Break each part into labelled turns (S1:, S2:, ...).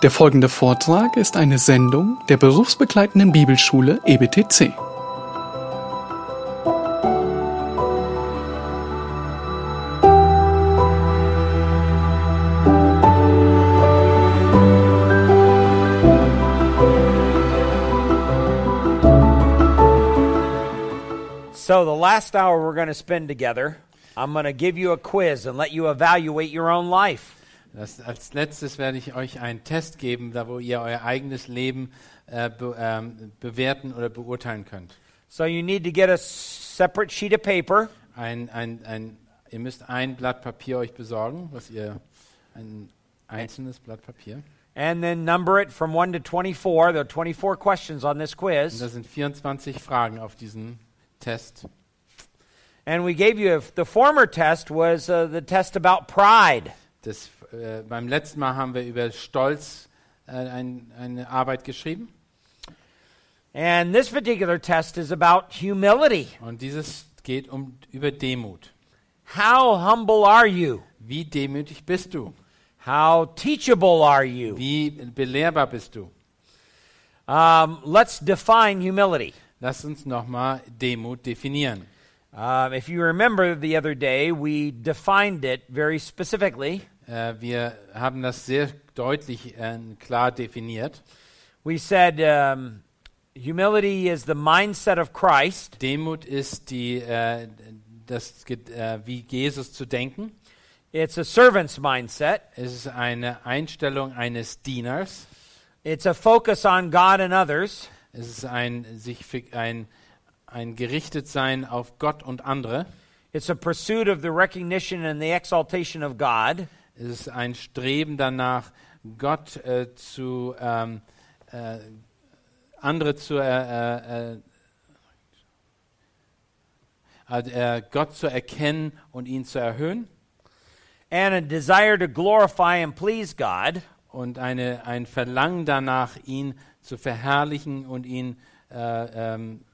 S1: Der folgende Vortrag ist eine Sendung der berufsbegleitenden Bibelschule EBTC.
S2: So, the last hour we're going to spend together, I'm going to give you a quiz and let you evaluate your own life.
S3: Das, als letztes werde ich euch einen Test geben, da wo ihr euer eigenes Leben äh, be, ähm, bewerten oder beurteilen könnt.
S2: So, you need to get a separate sheet of paper,
S3: Ein, ein, ein, ihr müsst ein Blatt Papier euch besorgen, was ihr ein einzelnes Blatt Papier.
S2: and then number it from 1 to 24. There are 24 questions on this
S3: Und
S2: quiz.
S3: da sind 24 Fragen auf diesen Test.
S2: And we gave you, the former test was uh, the test about pride.
S3: Das, äh, beim letzten Mal haben wir über Stolz äh, ein, eine Arbeit geschrieben.
S2: And this particular test is about humility.
S3: Und dieses geht um über Demut.
S2: How humble are you?
S3: Wie demütig bist du?
S2: How teachable are you?
S3: Wie belehrbar bist du?
S2: Um, let's define humility.
S3: Lass uns nochmal Demut definieren.
S2: Um, if you remember the other day, we defined it very specifically.
S3: Äh, wir haben das sehr deutlich äh, klar definiert.
S2: We said um, humility is the mindset of Christ,
S3: Demut ist die, äh, das, äh, wie Jesus zu denken.
S2: it's a servant's mindset,
S3: Es ist eine Einstellung eines Dieners.
S2: it's a focus on God and others,
S3: Es ist ein, sich ein, ein Gerichtetsein auf Gott und andere.
S2: it's a pursuit of the recognition and the exaltation of God.
S3: Es ist ein Streben danach, Gott äh, zu ähm, äh, andere zu äh, äh, äh, äh, Gott zu erkennen und ihn zu erhöhen
S2: and a desire to glorify and please God.
S3: und eine, ein Verlangen danach, ihn zu verherrlichen und ihn, äh, ähm,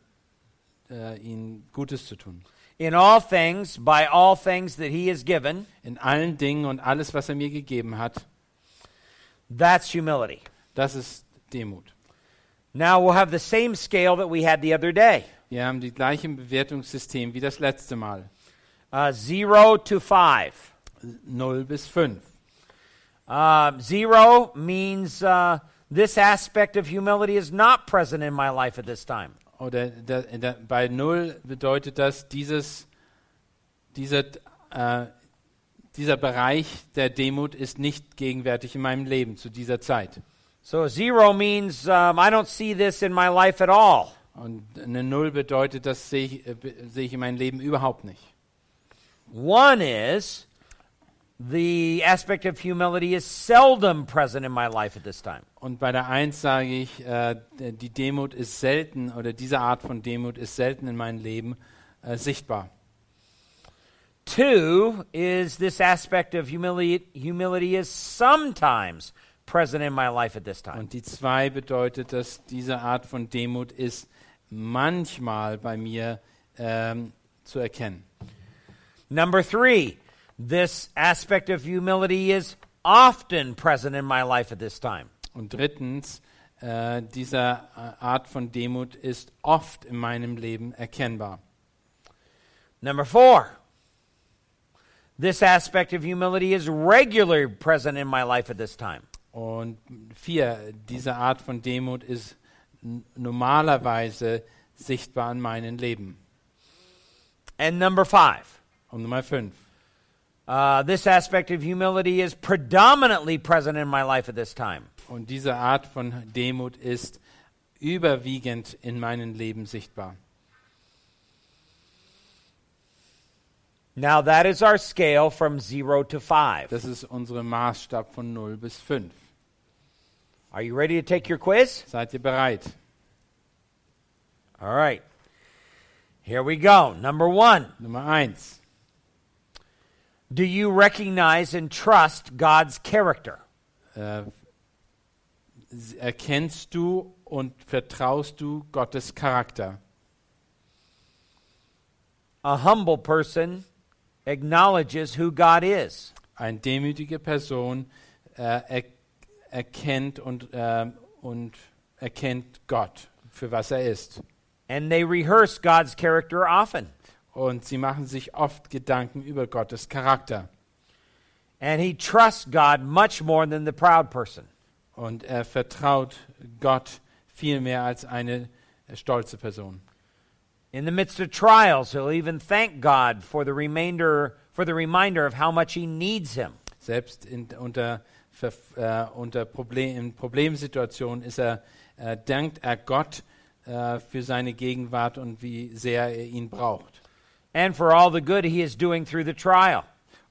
S3: äh, ihn Gutes zu tun.
S2: In all things, by all things that He has given,
S3: In allen Dingen und alles, was er mir gegeben hat,
S2: that's humility.
S3: das ist Demut.
S2: Now we'll have the same scale that we had the other day
S3: Wir haben die gleiche Bewertungssystem wie das letzte Mal.
S2: uh, zero to five.
S3: 0 bis 5.
S2: Uh, zero means uh, this aspect of humility is not present in my life at this time.
S3: Oder bei 0 bedeutet das, dieses, dieser, äh, dieser Bereich der Demut ist nicht gegenwärtig in meinem Leben zu dieser Zeit.
S2: So zero means um, I don't see this in my life at all.
S3: Und eine 0 bedeutet, das sehe ich, äh, ich in meinem Leben überhaupt nicht.
S2: One is the aspect of humility is seldom present in my life at this time.
S3: Und bei der 1 sage ich, äh, die Demut ist selten oder diese Art von Demut ist selten in meinem Leben äh, sichtbar.
S2: Two is this aspect of humility, humility is sometimes present in my life at this time.
S3: Und die 2 bedeutet, dass diese Art von Demut ist manchmal bei mir ähm, zu erkennen.
S2: Number three, this aspect of humility is often present in my life at this time.
S3: Und drittens, äh, diese äh, Art von Demut ist oft in meinem Leben erkennbar.
S2: Number four, this aspect of humility is regularly present in my life at this time.
S3: Und vier, diese Art von Demut ist normalerweise sichtbar in meinem Leben.
S2: And number five,
S3: Und Nummer fünf,
S2: uh, this aspect of humility is predominantly present in my life at this time.
S3: und diese Art von Demut ist überwiegend in meinem Leben sichtbar.
S2: Now, that is our scale from zero to five.
S3: Das ist unser Maßstab von 0 bis 5.
S2: Are you ready to take your quiz?
S3: Seid ihr bereit?
S2: All right. Here we go. Number one
S3: Nummer 1.
S2: Do you recognize and trust God's character?
S3: Äh, erkennst du und vertraust du Gottes Charakter?
S2: A humble person acknowledges who God is.
S3: Eine demütige Person äh, er, erkennt und, ähm, und erkennt Gott für was er ist.
S2: And they rehearse God's character often.
S3: Und sie machen sich oft Gedanken über Gottes Charakter.
S2: And he trusts God much more than the proud person.
S3: Und er vertraut Gott viel mehr als eine stolze Person.
S2: In the midst of trials, he'll even thank God for the remainder for the reminder of how much he needs him.
S3: Selbst in, unter, äh, unter Problem, in Problemsituationen ist er, äh, dankt er Gott äh, für seine Gegenwart und wie sehr er ihn braucht.
S2: And for all the good he is doing through the trial.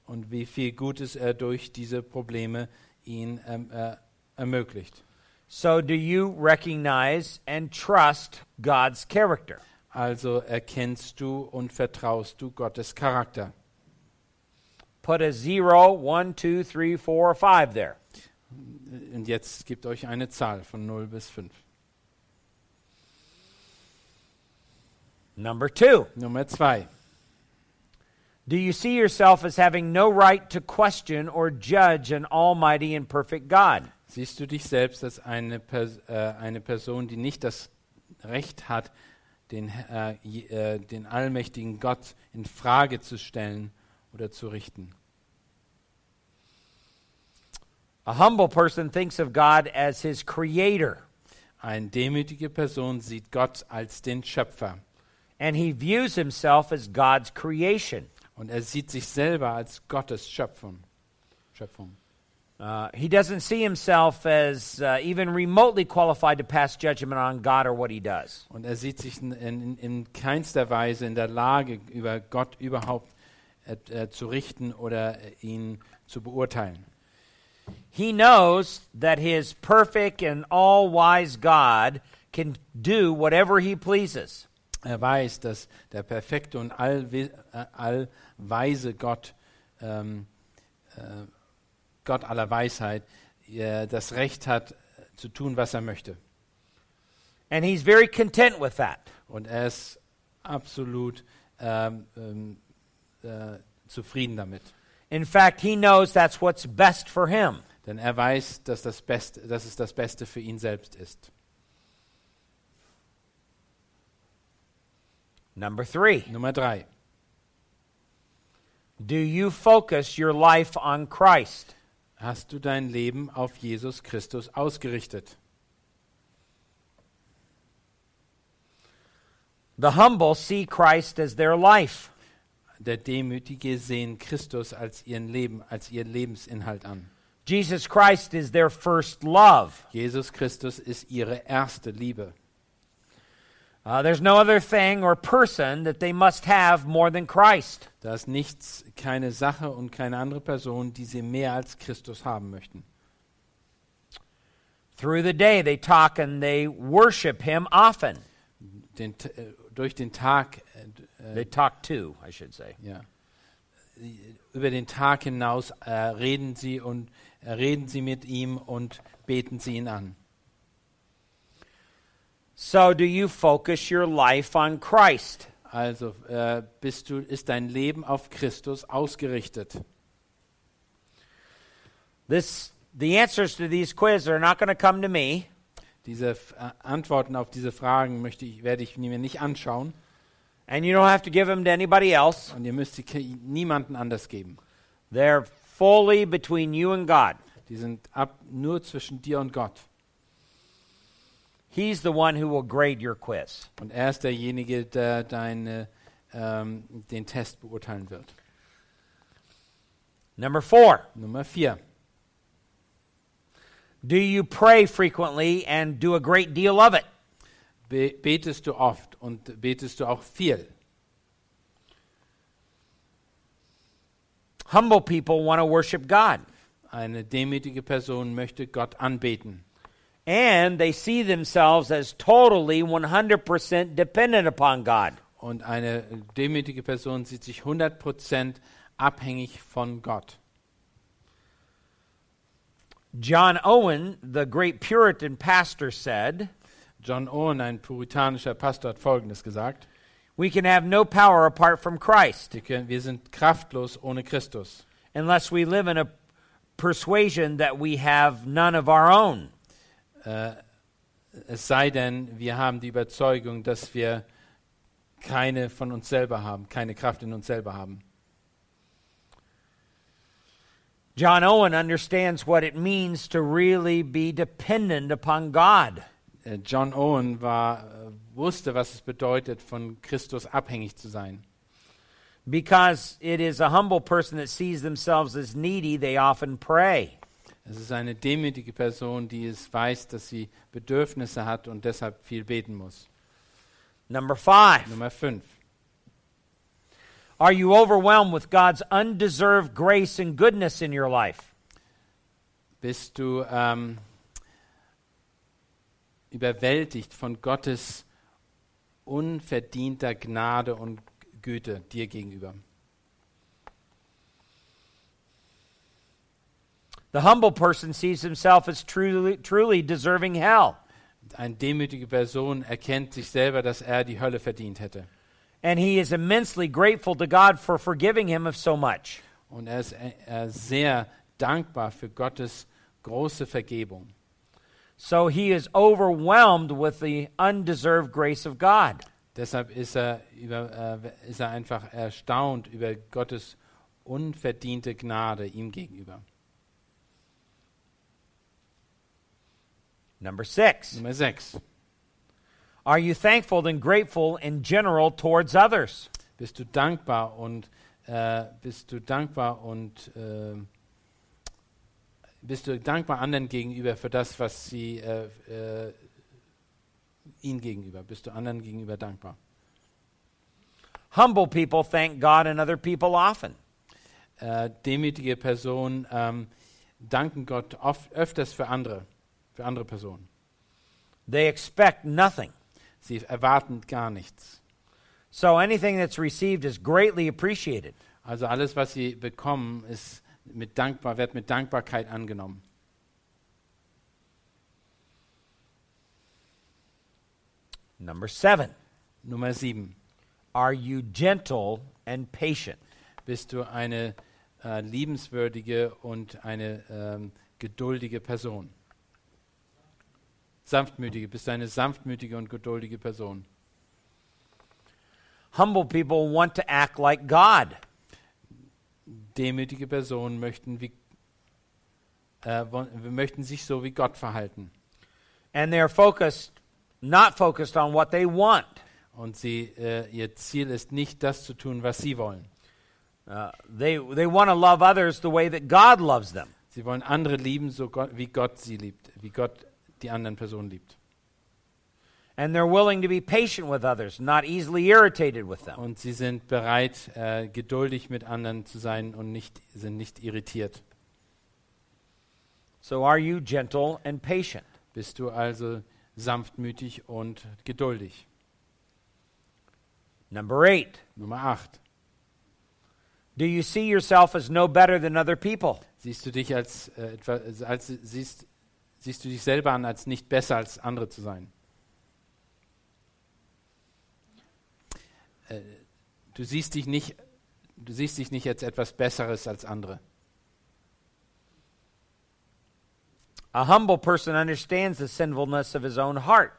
S3: Und wie viel Gutes er durch diese Probleme ihn ähm, äh, ermöglicht.
S2: So do you recognize and trust God's character?
S3: Also erkennst du und vertraust du Gottes Charakter.
S2: Put a zero, one, two, three, four, five there.
S3: Und jetzt gibt euch eine Zahl von 0 bis 5.
S2: Number two,
S3: Nummer 2.
S2: do you see yourself as having no right to question or judge an almighty and perfect God?
S3: Siehst du dich selbst als eine, Pers äh, eine Person, die nicht das Recht hat, den, äh, äh, den allmächtigen Gott in Frage zu stellen oder zu richten?
S2: A humble person thinks of God as his creator,
S3: Eine demütige Person sieht Gott als den Schöpfer
S2: and he views himself as God's creation.
S3: Und er sieht sich selber als Gottes Schöpfung. Schöpfung.
S2: Uh, he doesn't see himself as uh, even remotely qualified to pass judgment on God or what he does.
S3: Und er sieht sich in, in, in keinster Weise in der Lage, über Gott überhaupt äh, äh, zu richten oder ihn zu beurteilen.
S2: He knows that his perfect and all wise God can do whatever he pleases.
S3: Er weiß, dass der perfekte und äh, allweise Gott, ähm, äh, Gott aller Weisheit, äh, das Recht hat, äh, zu tun, was er möchte.
S2: And he's very content with that.
S3: Und er ist absolut ähm, ähm, äh, zufrieden damit.
S2: In fact, he knows that's what's best for him.
S3: Denn er weiß, dass, das Beste, dass es das Beste für ihn selbst ist.
S2: Number three,
S3: Nummer drei.
S2: do you focus your life on Christ?
S3: Hast du dein Leben auf Jesus Christus ausgerichtet?
S2: The humble see Christ as their life.
S3: Der Demütige sehen Christus als ihren Leben, als ihren Lebensinhalt an.
S2: Jesus Christ is their first love.
S3: Jesus Christus ist ihre erste Liebe.
S2: Uh, there's no other thing or person that they must have more than Christ.
S3: Da ist nichts, keine Sache und keine andere Person, die sie mehr als Christus haben möchten.
S2: Through the day, they talk and they worship Him often.
S3: Den, äh, durch den Tag, äh,
S2: They
S3: äh,
S2: talk to, I should say.
S3: ja, über den Tag hinaus äh, reden sie und äh, reden sie mit ihm und beten sie ihn an.
S2: So, do you focus your life on Christ?
S3: Also äh, bist du, ist dein Leben auf Christus ausgerichtet.
S2: This, the answers to these quizzes are not going to come to me.
S3: Diese äh, Antworten auf diese Fragen möchte ich, werde ich mir nicht anschauen
S2: And you don't have to give them to anybody else.
S3: und ihr müsst sie niemanden anders geben.
S2: They're fully between you and God.
S3: Die sind ab nur zwischen dir und Gott.
S2: He's the one who will grade your quiz.
S3: Und er ist derjenige, der deine, ähm, den Test beurteilen wird.
S2: Number four,
S3: Nummer vier.
S2: do you pray frequently and do a great deal of it?
S3: Be betest du oft und betest du auch viel?
S2: Humble people want to worship God,
S3: Eine demütige Person möchte Gott anbeten.
S2: And they see themselves as totally 100% dependent upon God.
S3: Und eine demütige Person sieht sich 100% abhängig von Gott.
S2: John Owen, the great Puritan pastor, said,
S3: John Owen, ein puritanischer Pastor, hat Folgendes gesagt.
S2: We can have no power apart from Christ
S3: Wir, können, wir sind kraftlos ohne Christus.
S2: unless we live in a persuasion that we have none of our own.
S3: Äh, es sei denn, wir haben die Überzeugung, dass wir keine von uns selber haben, keine Kraft in uns selber haben.
S2: John Owen understands what it means to really be dependent upon God.
S3: Äh, John Owen war, äh, wusste, was es bedeutet, von Christus abhängig zu sein.
S2: Because it is a humble person that sees themselves as needy, they often pray.
S3: Es ist eine demütige Person, die es weiß, dass sie Bedürfnisse hat und deshalb viel beten muss.
S2: Number five,
S3: Nummer 5.
S2: are you overwhelmed with God's undeserved grace and goodness in your life?
S3: Bist du ähm, überwältigt von Gottes unverdienter Gnade und Güte dir gegenüber?
S2: The humble person sees himself as truly, truly deserving hell.
S3: Eine demütige Person erkennt sich selber, dass er die Hölle verdient hätte.
S2: And he is immensely grateful to God for forgiving him of so much.
S3: Und er ist äh, sehr dankbar für Gottes große Vergebung.
S2: So he is overwhelmed with the undeserved grace of God.
S3: Deshalb ist er, über, äh, ist er einfach erstaunt über Gottes unverdiente Gnade ihm gegenüber.
S2: Number six,
S3: Nummer 6.
S2: are you thankful and grateful in general towards others?
S3: Bist du dankbar und äh, bist du dankbar und äh, bist du dankbar anderen gegenüber für das, was sie äh, äh, ihnen gegenüber? Bist du anderen gegenüber dankbar?
S2: Humble people thank God and other people often.
S3: Äh, demütige Personen ähm, danken Gott oft, öfters für andere, für andere Personen.
S2: They expect nothing.
S3: Sie erwarten gar nichts.
S2: So anything that's received is greatly appreciated.
S3: Also alles, was sie bekommen, ist mit dankbar, wird mit Dankbarkeit angenommen.
S2: Number seven,
S3: Nummer 7.
S2: are you gentle and patient?
S3: Bist du eine äh, liebenswürdige und eine ähm, geduldige Person? Sanftmütige, bist du eine sanftmütige und geduldige Person?
S2: Humble people want to act like God.
S3: Demütige Personen möchten, wie, äh, möchten sich so wie Gott verhalten.
S2: And they're focused, not focused on what they want.
S3: Und sie, äh, ihr Ziel ist nicht das zu tun, was sie wollen.
S2: Uh, they they want to love others the way that God loves them.
S3: Sie wollen andere lieben, so Gott, wie Gott sie liebt, wie Gott die anderen Personen liebt.
S2: And they're willing to be patient with others, not easily irritated with them.
S3: Und sie sind bereit, äh, geduldig mit anderen zu sein und nicht, sind nicht irritiert.
S2: So are you gentle and patient?
S3: Bist du also sanftmütig und geduldig?
S2: Number eight,
S3: Nummer 8.
S2: do you see yourself as no better than other people?
S3: Siehst du dich als, äh, etwa, als siehst, siehst du dich selber an, als nicht besser als andere zu sein? Äh, du siehst dich nicht, du siehst dich nicht als etwas Besseres als andere.
S2: A humble person understands the sinfulness of his own heart.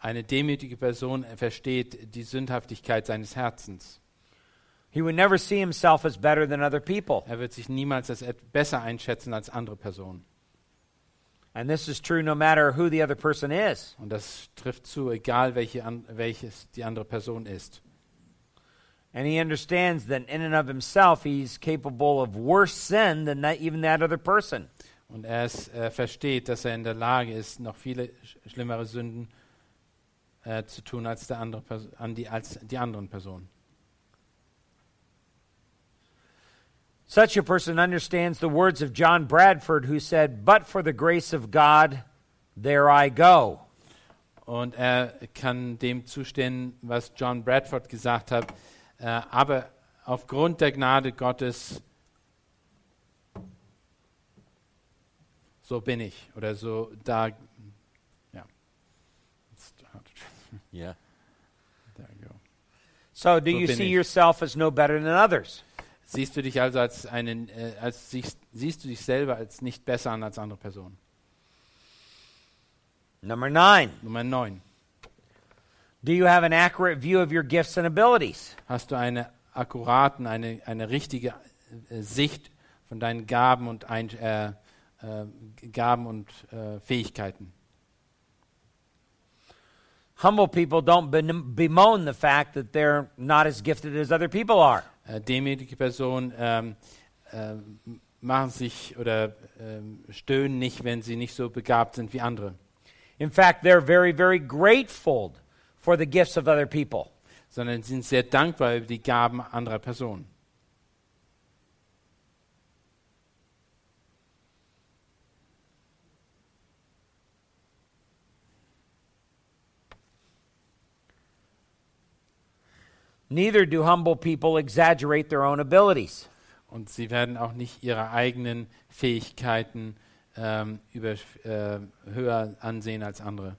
S3: Eine demütige Person versteht die Sündhaftigkeit seines Herzens.
S2: He would never see himself as better than other people.
S3: Er wird sich niemals als besser einschätzen als andere Personen.
S2: And this is true no matter who the other person is.
S3: Und das trifft zu, egal welche an, welches die andere Person ist.
S2: And he understands that in and of himself, he's capable of worse sin than that, even that other person.
S3: Und er ist, äh, versteht, dass er in der Lage ist, noch viele sch schlimmere Sünden äh, zu tun als, der andere Pers an die, als die anderen Personen.
S2: Such a person understands the words of John Bradford, who said, But for the grace of God, there I go.
S3: Und er kann dem zustimmen, was John Bradford gesagt hat. Äh, aber aufgrund der Gnade Gottes, so bin ich. Oder so da. Ja.
S2: Yeah.
S3: There you go.
S2: So, do
S3: So
S2: you see
S3: ich.
S2: yourself as no better than others?
S3: Siehst du dich also als einen, äh, als siehst, siehst du dich selber als nicht besser an als andere Personen?
S2: Number nine,
S3: Nummer 9.
S2: do you have an accurate view of your gifts and abilities?
S3: Hast du eine akkuraten, eine, eine richtige äh, Sicht von deinen Gaben und, ein, äh, äh, Gaben und äh, Fähigkeiten?
S2: Humble people don't bemoan the fact that they're not as gifted as other people are.
S3: Äh, demütige Personen ähm, äh, machen sich oder ähm, stöhnen nicht, wenn sie nicht so begabt sind wie andere,
S2: In fact, they're very, very grateful for the gifts of other people.
S3: sondern sind sehr dankbar über die Gaben anderer Personen.
S2: Neither do humble people exaggerate their own abilities.
S3: Und sie werden auch nicht ihre eigenen Fähigkeiten ähm, über, äh, höher ansehen als andere.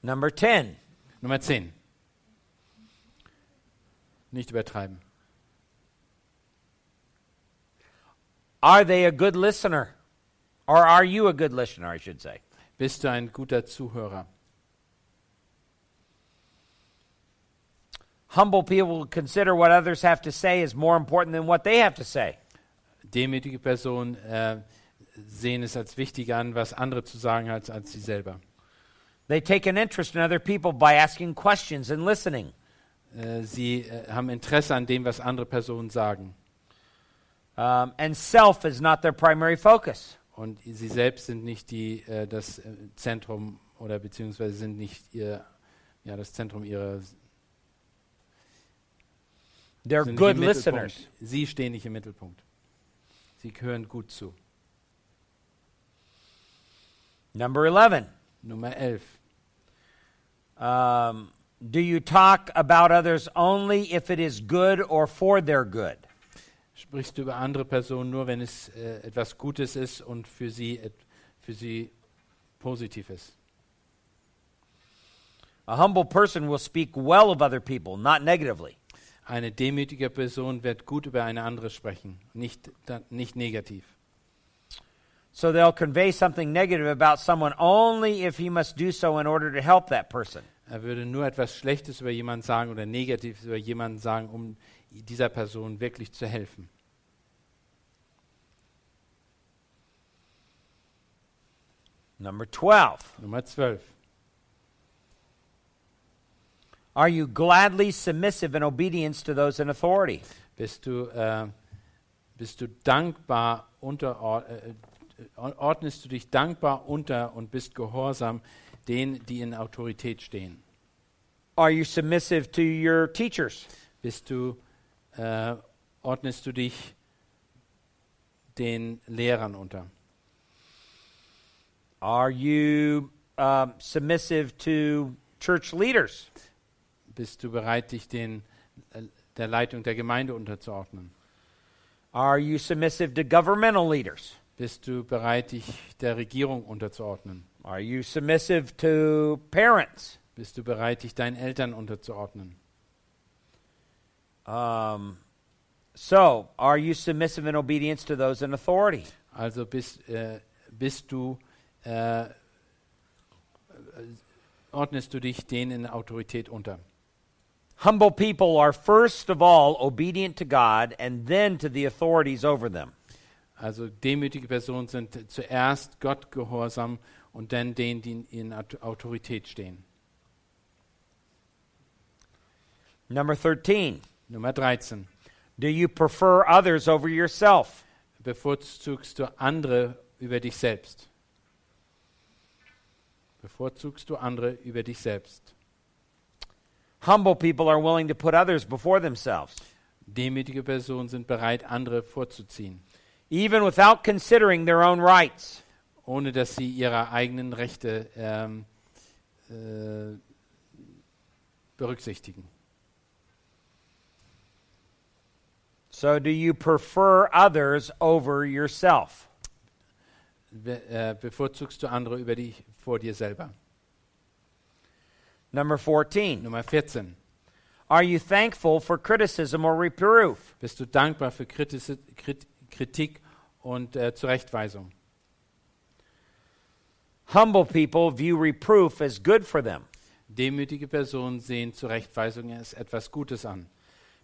S2: Number 10,
S3: Nummer 10. Nicht übertreiben.
S2: are they a good listener? Or are you a good listener, I should say?
S3: Bist du ein guter Zuhörer?
S2: Humble people consider what others have to say is more important than what they have to say.
S3: Demütige Personen äh, sehen es als wichtiger an, was andere zu sagen haben, als sie selber.
S2: They take an interest in other people by asking questions and listening.
S3: Äh, sie äh, haben Interesse an dem, was andere Personen sagen.
S2: Um, and self is not their primary focus.
S3: Und sie selbst sind nicht die, äh, das äh, Zentrum oder beziehungsweise sind nicht ihr, ja, das Zentrum ihrer.
S2: They're
S3: sind
S2: good listeners.
S3: Sie stehen nicht im Mittelpunkt. Sie hören gut zu.
S2: Number 11.
S3: Nummer 11.
S2: Um, do you talk about others only if it is good or for their good?
S3: Sprichst du über andere Personen nur, wenn es äh, etwas Gutes ist und für sie, et, für sie positiv ist?
S2: A humble person will speak well of other people, not negatively.
S3: Eine demütige Person wird gut über eine andere sprechen, nicht, nicht negativ.
S2: So they'll convey something negative about someone only if he must do so in order to help that person.
S3: Er würde nur etwas Schlechtes über jemanden sagen oder Negatives über jemanden sagen, um dieser Person wirklich zu helfen.
S2: Number 12.
S3: Nummer 12.
S2: Are you gladly submissive in obedience to those in authority?
S3: Bist du, äh, bist du dankbar unter, äh, ordnest du dich dankbar unter und bist gehorsam denen, die in Autorität stehen?
S2: Are you submissive to your teachers?
S3: Bist du, äh, ordnest du dich den Lehrern unter?
S2: Are you um, submissive to church leaders?
S3: Bist du bereit, dich den, äh, der Leitung der Gemeinde unterzuordnen?
S2: Are you submissive to governmental leaders?
S3: Bist du bereit, dich der Regierung unterzuordnen?
S2: Are you submissive to parents?
S3: Bist du bereit, dich deinen Eltern unterzuordnen?
S2: Um, so, are you submissive in obedience to those in authority?
S3: Also bist, äh, bist du, äh, äh, ordnest du dich denen in Autorität unter?
S2: Humble people are first of all obedient to God and then to the authorities over them.
S3: Also demütige Personen sind zuerst Gott gehorsam und dann denen, die in Autorität stehen.
S2: Number 13.
S3: Nummer 13.
S2: Do you prefer others over yourself?
S3: Bevorzugst du andere über dich selbst? Bevorzugst du andere über dich selbst?
S2: Humble people are willing to put others before themselves,
S3: Demütige Personen sind bereit, andere vorzuziehen,
S2: even without considering their own rights.
S3: ohne dass sie ihre eigenen Rechte ähm, äh, berücksichtigen.
S2: So, do you prefer others over yourself?
S3: Be äh, bevorzugst du andere über dich vor dir selber?
S2: Number 14.
S3: Nummer 14.
S2: Are you thankful for criticism or reproof?
S3: Bist du dankbar für Kritik und äh, Zurechtweisung?
S2: Humble people view reproof as good for them
S3: Demütige Personen sehen Zurechtweisung als etwas Gutes an,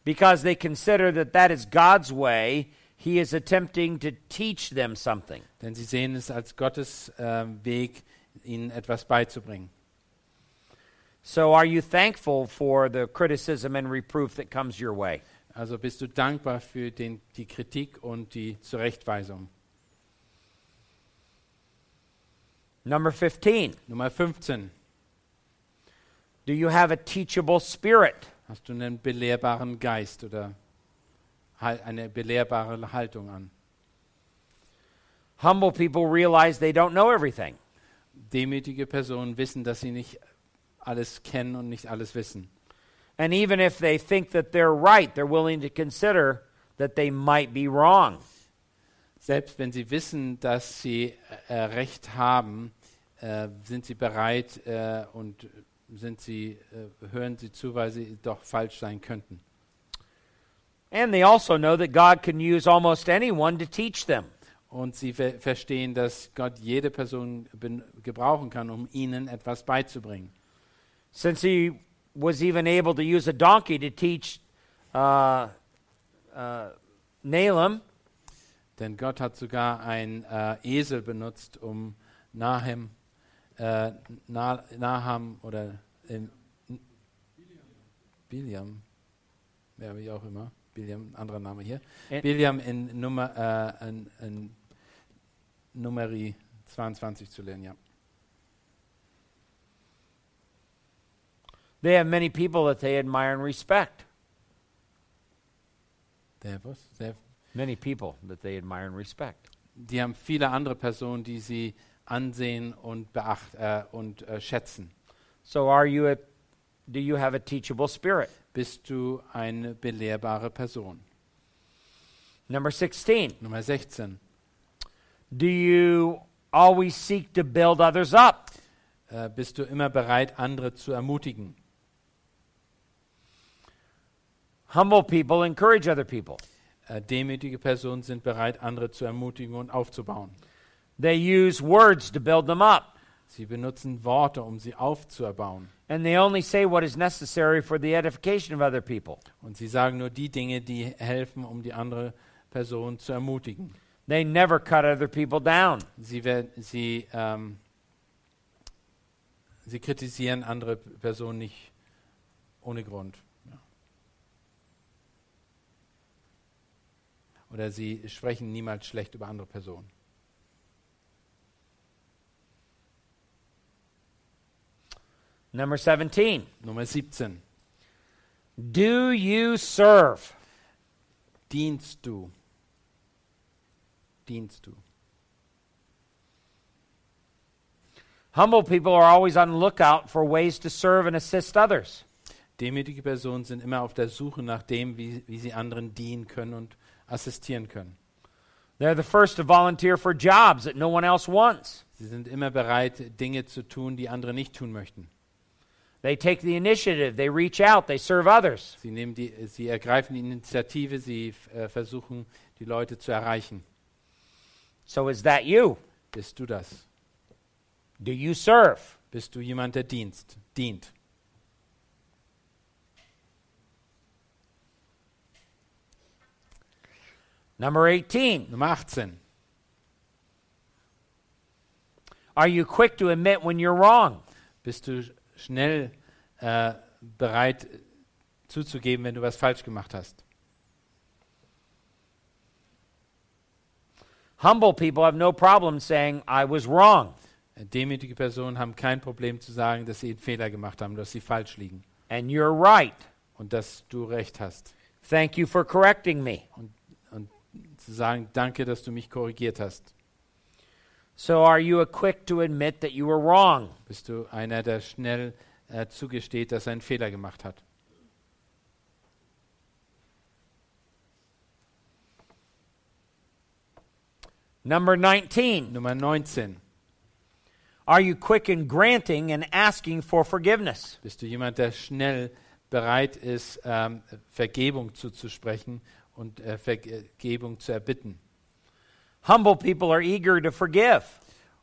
S2: because they consider that that is God's way. He is attempting to teach them something.
S3: denn sie sehen es als Gottes äh, Weg, ihnen etwas beizubringen.
S2: So, are you thankful for the criticism and reproof that comes your way?
S3: Also bist du dankbar für den, die Kritik und die Zurechtweisung.
S2: Number 15.
S3: Nummer 15.
S2: Do you have a teachable spirit?
S3: Hast du einen belehrbaren Geist oder eine belehrbare Haltung an?
S2: Humble people realize they don't know everything.
S3: Demütige Personen wissen, dass sie nicht alles kennen und nicht alles wissen.
S2: And even if they think that they're right, they're willing to consider that they might be wrong.
S3: Selbst wenn sie wissen, dass sie äh, Recht haben, äh, sind sie bereit äh, und sind sie, äh, hören sie zu, weil sie doch falsch sein könnten.
S2: And they also know that God can use almost anyone to teach them.
S3: Und sie ver verstehen, dass Gott jede Person gebrauchen kann, um ihnen etwas beizubringen.
S2: Since he was even able to use a donkey to teach uh, uh, Nahum,
S3: Denn Gott hat sogar einen äh, Esel benutzt, um Nahem, äh, Na, Naham oder in, Biliam, ja, wie auch immer, Biliam, anderer Name hier,
S2: Äh.
S3: Biliam in, Nummer, äh, in, in Numeri 22 zu lernen, ja.
S2: They have many people that they admire and respect.
S3: Der, was? Der,
S2: Many people that they admire and respect.
S3: die haben viele andere Personen, die sie ansehen und, beacht, äh, und äh, schätzen.
S2: So, are you a, do you have a teachable spirit?
S3: Bist du eine belehrbare Person?
S2: Number 16.
S3: Nummer 16.
S2: Do you always seek to build others up?
S3: Äh, bist du immer bereit, andere zu ermutigen?
S2: Humble people encourage other people.
S3: Äh, demütige Personen sind bereit, andere zu ermutigen und aufzubauen.
S2: They use words to build them up,
S3: Sie benutzen Worte, um sie aufzuerbauen.
S2: and they only say what is necessary for the edification of other people.
S3: Und sie sagen nur die Dinge, die helfen, um die andere Person zu ermutigen.
S2: They never cut other people down.
S3: Sie, sie, ähm, sie kritisieren andere Personen nicht ohne Grund. Oder sie sprechen niemals schlecht über andere Personen.
S2: Number 17.
S3: Nummer 17.
S2: Do you serve?
S3: Dienst du. Dienst du.
S2: Humble people are always on the lookout for ways to serve and assist others.
S3: Demütige Personen sind immer auf der Suche nach dem, wie, wie sie anderen dienen können und assistieren können.
S2: They're the first to volunteer for jobs that no one else wants.
S3: Sie sind immer bereit, Dinge zu tun, die andere nicht tun möchten.
S2: They take the initiative, they reach out, they serve others.
S3: Sie, nehmen die, sie ergreifen die Initiative, sie äh, versuchen, die Leute zu erreichen.
S2: So is that you?
S3: Bist du das?
S2: Do you serve?
S3: Bist du jemand, der Dienst, dient?
S2: Number 18.
S3: Nummer 18.
S2: Are you quick to admit when you're wrong?
S3: Bist du schnell äh, bereit zuzugeben, wenn du was falsch gemacht hast?
S2: Humble people have no problem saying, I was wrong.
S3: Demütige Personen haben kein Problem zu sagen, dass sie einen Fehler gemacht haben, dass sie falsch liegen
S2: And you're right.
S3: und dass du recht hast.
S2: Thank you for correcting me.
S3: Und zu sagen, danke, dass du mich korrigiert hast.
S2: So are you quick to admit that you were wrong?
S3: Bist du einer, der schnell äh, zugesteht, dass er einen Fehler gemacht hat?
S2: Number 19.
S3: Nummer 19.
S2: Are you quick in granting and asking for forgiveness?
S3: Bist du jemand, der schnell bereit ist, ähm, Vergebung zuzusprechen und äh, Vergebung zu erbitten.
S2: Humble people are eager to forgive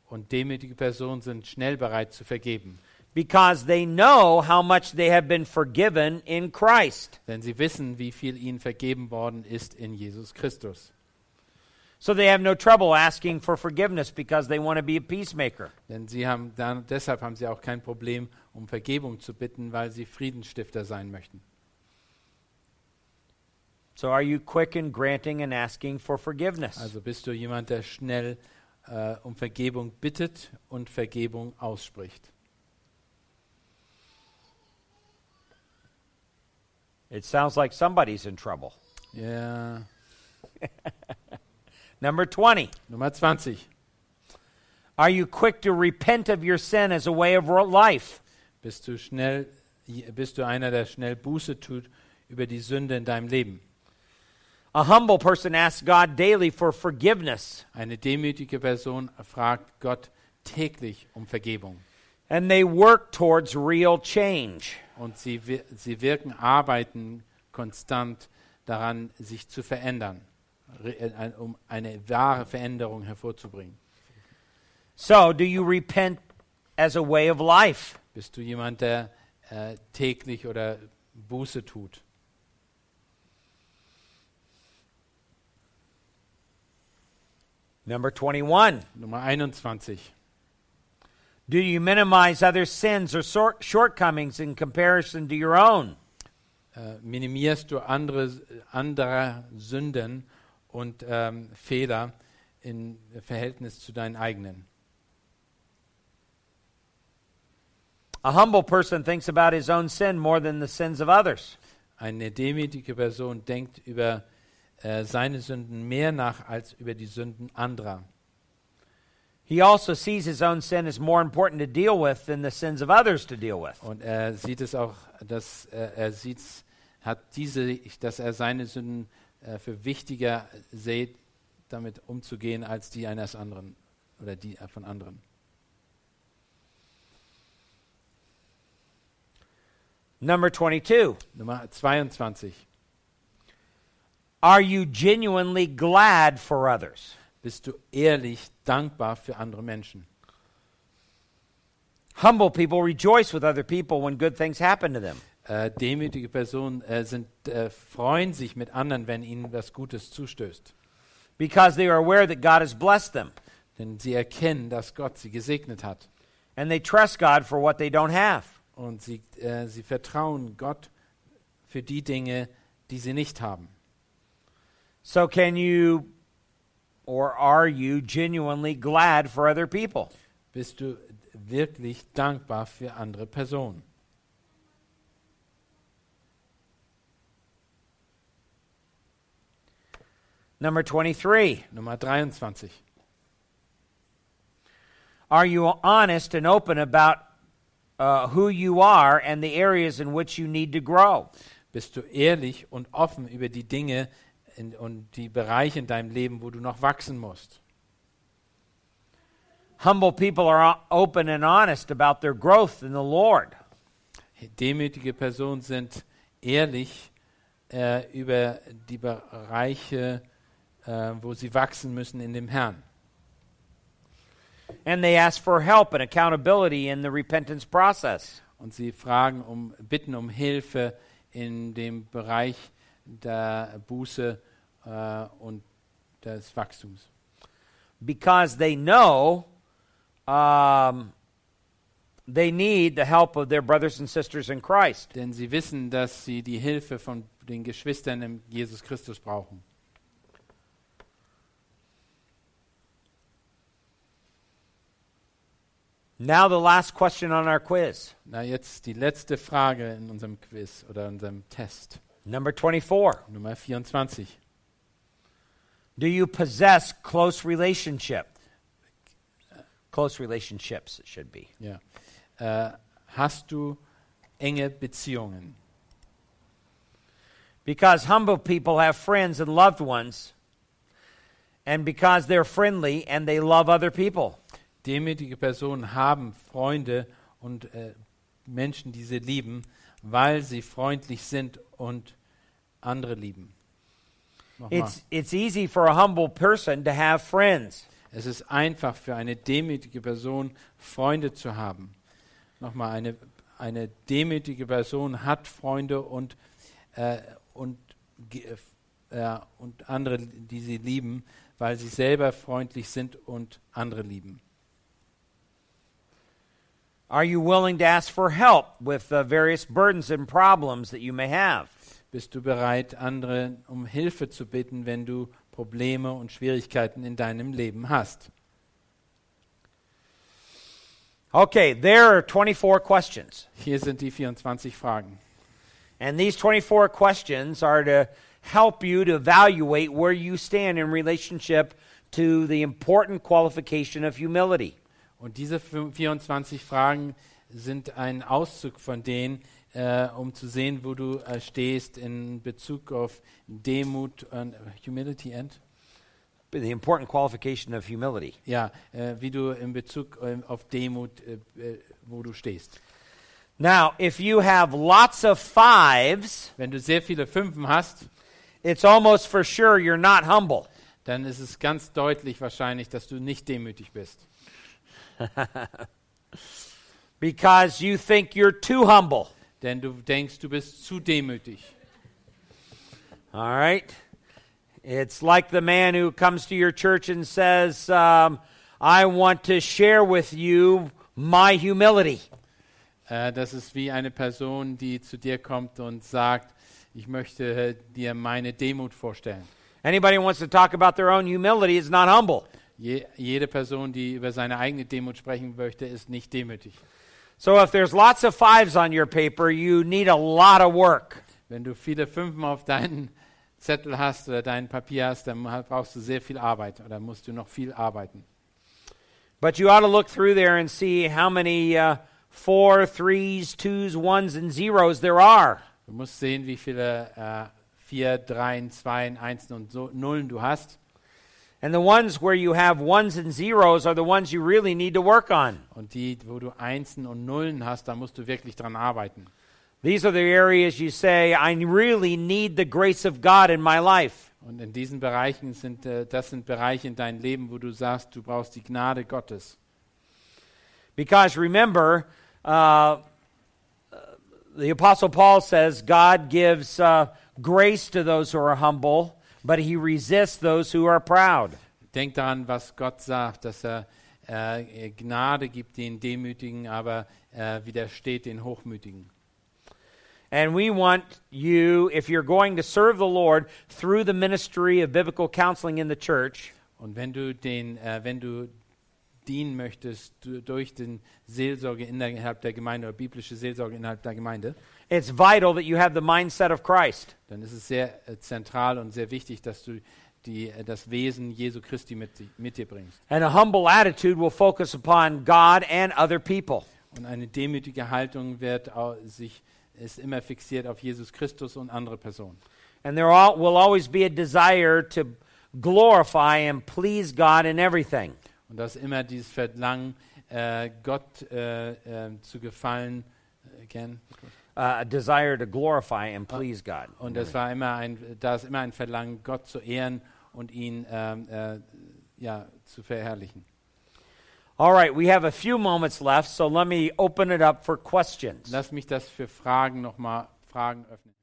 S3: Und demütige Personen sind schnell bereit zu vergeben,
S2: because they know how much they have been forgiven in Christ.
S3: denn sie wissen, wie viel ihnen vergeben worden ist in Jesus Christus.
S2: So they have no trouble asking for forgiveness because they want to be a peacemaker.
S3: Denn sie haben dann, deshalb haben sie auch kein Problem, um Vergebung zu bitten, weil sie Friedensstifter sein möchten.
S2: So are you quick in granting and asking for forgiveness?
S3: Also bist du jemand, der schnell äh, um Vergebung bittet und Vergebung ausspricht.
S2: It sounds like somebody's in trouble.
S3: Ja.
S2: Number 20.
S3: Nummer 20.
S2: Are you quick to repent of your sin as a way of life?
S3: Bist du schnell, bist du einer, der schnell Buße tut über die Sünde in deinem Leben?
S2: A humble person asks God daily for forgiveness,
S3: Eine demütige Person fragt Gott täglich um Vergebung.
S2: and they work towards real change.
S3: Und sie, sie wirken, arbeiten konstant daran, sich zu verändern, äh, um eine wahre Veränderung hervorzubringen.
S2: So, do you repent as a way of life?
S3: Bist du jemand, der äh, täglich oder Buße tut?
S2: Number 21.
S3: Nummer 21.
S2: Do you minimize other sins or shortcomings in comparison to your own?
S3: Äh, minimierst du andere, andere Sünden und ähm, Fehler im Verhältnis zu deinen eigenen?
S2: A humble person thinks about his own sin more than the sins of others.
S3: Eine demütige Person denkt über äh, seine Sünden mehr nach als über die Sünden anderer.
S2: He also sees his own sin as more important to deal with than the sins of others to deal with.
S3: Und er sieht es auch, dass äh, er sieht, hat diese, dass er seine Sünden äh, für wichtiger sieht, damit umzugehen, als die eines anderen oder die von anderen.
S2: Number 22.
S3: Nummer 22.
S2: Are you genuinely glad for others?
S3: Bist du ehrlich dankbar für andere Menschen?
S2: Humble people rejoice with other people when good things happen to them.
S3: Äh, demütige Personen äh, sind, äh, freuen sich mit anderen, wenn ihnen was Gutes zustößt.
S2: because they are aware that God has blessed them
S3: Denn sie erkennen, dass Gott sie gesegnet hat.
S2: and they trust God for what they don't have.
S3: Und sie, äh, sie vertrauen Gott für die Dinge, die sie nicht haben.
S2: So, can you or are you genuinely glad for other people?
S3: Bist du wirklich dankbar für andere Personen?
S2: Number 23.
S3: Nummer 23.
S2: Are you honest and open about uh, who you are and the areas in which you need to grow?
S3: Bist du ehrlich und offen über die Dinge in, und die Bereiche in deinem Leben, wo du noch wachsen musst?
S2: Humble people are open and honest about their growth in the Lord.
S3: Demütige Personen sind ehrlich äh, über die Bereiche, äh, wo sie wachsen müssen in dem Herrn.
S2: And they ask for help and accountability in the repentance process.
S3: Und sie fragen um, bitten um Hilfe in dem Bereich der Buße äh, und des Wachstums.
S2: because they know um, they need the help of their brothers and sisters in Christ.
S3: Denn sie wissen, dass sie die Hilfe von den Geschwistern in Jesus Christus brauchen.
S2: Now, the last question on our quiz.
S3: Na, jetzt die letzte Frage in unserem Quiz oder unserem Test.
S2: Number 24.
S3: Nummer 24.
S2: Do you possess close relationship? Close relationships, it should be.
S3: Ja. Äh, hast du enge Beziehungen?
S2: Because humble people have friends and loved ones, and because they're friendly and they love other people.
S3: Demütige Personen haben Freunde und äh, Menschen, die sie lieben, weil sie freundlich sind und andere lieben. Nochmal.
S2: It's, it's easy for a humble person to have friends.
S3: Es ist einfach für eine demütige Person, Freunde zu haben. Nochmal, eine, eine demütige Person hat Freunde und, äh, und, äh, und andere, die sie lieben, weil sie selber freundlich sind und andere lieben.
S2: Are you willing to ask for help with uh, various burdens and problems that you may have?
S3: Bist du bereit, andere um Hilfe zu bitten, wenn du Probleme und Schwierigkeiten in deinem Leben hast?
S2: Okay, there are 24 questions.
S3: Hier sind die 24 Fragen.
S2: And these 24 questions are to help you to evaluate where you stand in relationship to the important qualification of humility.
S3: Und diese fü- 24 Fragen sind ein Auszug von denen, äh, um zu sehen, wo du äh, stehst in Bezug auf Demut und Humility and
S2: The important qualification of humility.
S3: ja, äh, wie du in Bezug äh, auf Demut, äh, äh, wo du stehst.
S2: Now, if you have lots of fives,
S3: Wenn du sehr viele Fünfen hast,
S2: it's almost for sure you're not humble.
S3: dann ist es ganz deutlich wahrscheinlich, dass du nicht demütig bist.
S2: because you think you're too humble.
S3: Denn du denkst, du bist zu demütig.
S2: All right? It's like the man who comes to your church and says, um, I want to share with you my humility.
S3: Äh, das ist wie eine Person, die zu dir kommt und sagt, ich möchte äh, dir meine Demut vorstellen.
S2: Anybody who wants to talk about their own humility is not humble.
S3: Je, jede Person, die über seine eigene Demut sprechen möchte, ist nicht demütig.
S2: So if there's lots of fives on your paper, you need a lot of work.
S3: Wenn du viele Fünfen auf deinen Zettel hast oder dein Papier hast, dann brauchst du sehr viel Arbeit oder musst du noch viel arbeiten.
S2: But you ought to look through there and see how many uh, four, threes, twos, ones, and zeros there are.
S3: Du musst sehen, wie viele äh, Vier, Dreien, Zweien, Einsen und so, Nullen du hast.
S2: And the ones where you have ones and zeros are the ones you really need to work on.
S3: Und die, wo du Einsen und Nullen hast, da musst du wirklich dran arbeiten.
S2: These are the areas you say, I really need the grace of God in my life.
S3: Und in diesen Bereichen sind, äh, das sind Bereiche in deinem Leben, wo du sagst, du brauchst die Gnade Gottes.
S2: Because remember, uh, the Apostle Paul says God gives uh, grace to those who are humble, but he resists those who are proud.
S3: Denk daran, was Gott sagt, dass er äh, Gnade gibt den Demütigen, aber äh, widersteht den Hochmütigen.
S2: And we want you, if you're going to serve the Lord through the ministry of biblical counseling in the church,
S3: Und wenn du den, äh, wenn du dienen möchtest du, durch den Seelsorge innerhalb der Gemeinde oder biblische Seelsorge innerhalb der Gemeinde,
S2: it's vital that you have the mindset of Christ.
S3: dann ist es sehr äh, zentral und sehr wichtig, dass du die, äh, das Wesen Jesu Christi mit, mit dir bringst.
S2: And a humble attitude will focus upon God and other people.
S3: Und eine demütige Haltung wird au- sich, ist immer fixiert auf Jesus Christus und andere Personen.
S2: And there al- will always be a desire to glorify and please God in everything.
S3: Und das ist immer dieses Verlangen, äh, Gott äh, äh, zu gefallen. Äh, Again.
S2: Uh, a desire to glorify and please God.
S3: Und das war immer ein, da ist immer ein Verlangen, Gott zu ehren und ihn ähm, äh, ja, zu verherrlichen.
S2: All right, we have a few moments left, so let me open it up for questions.
S3: Lass mich das für Fragen nochmal Fragen öffnen.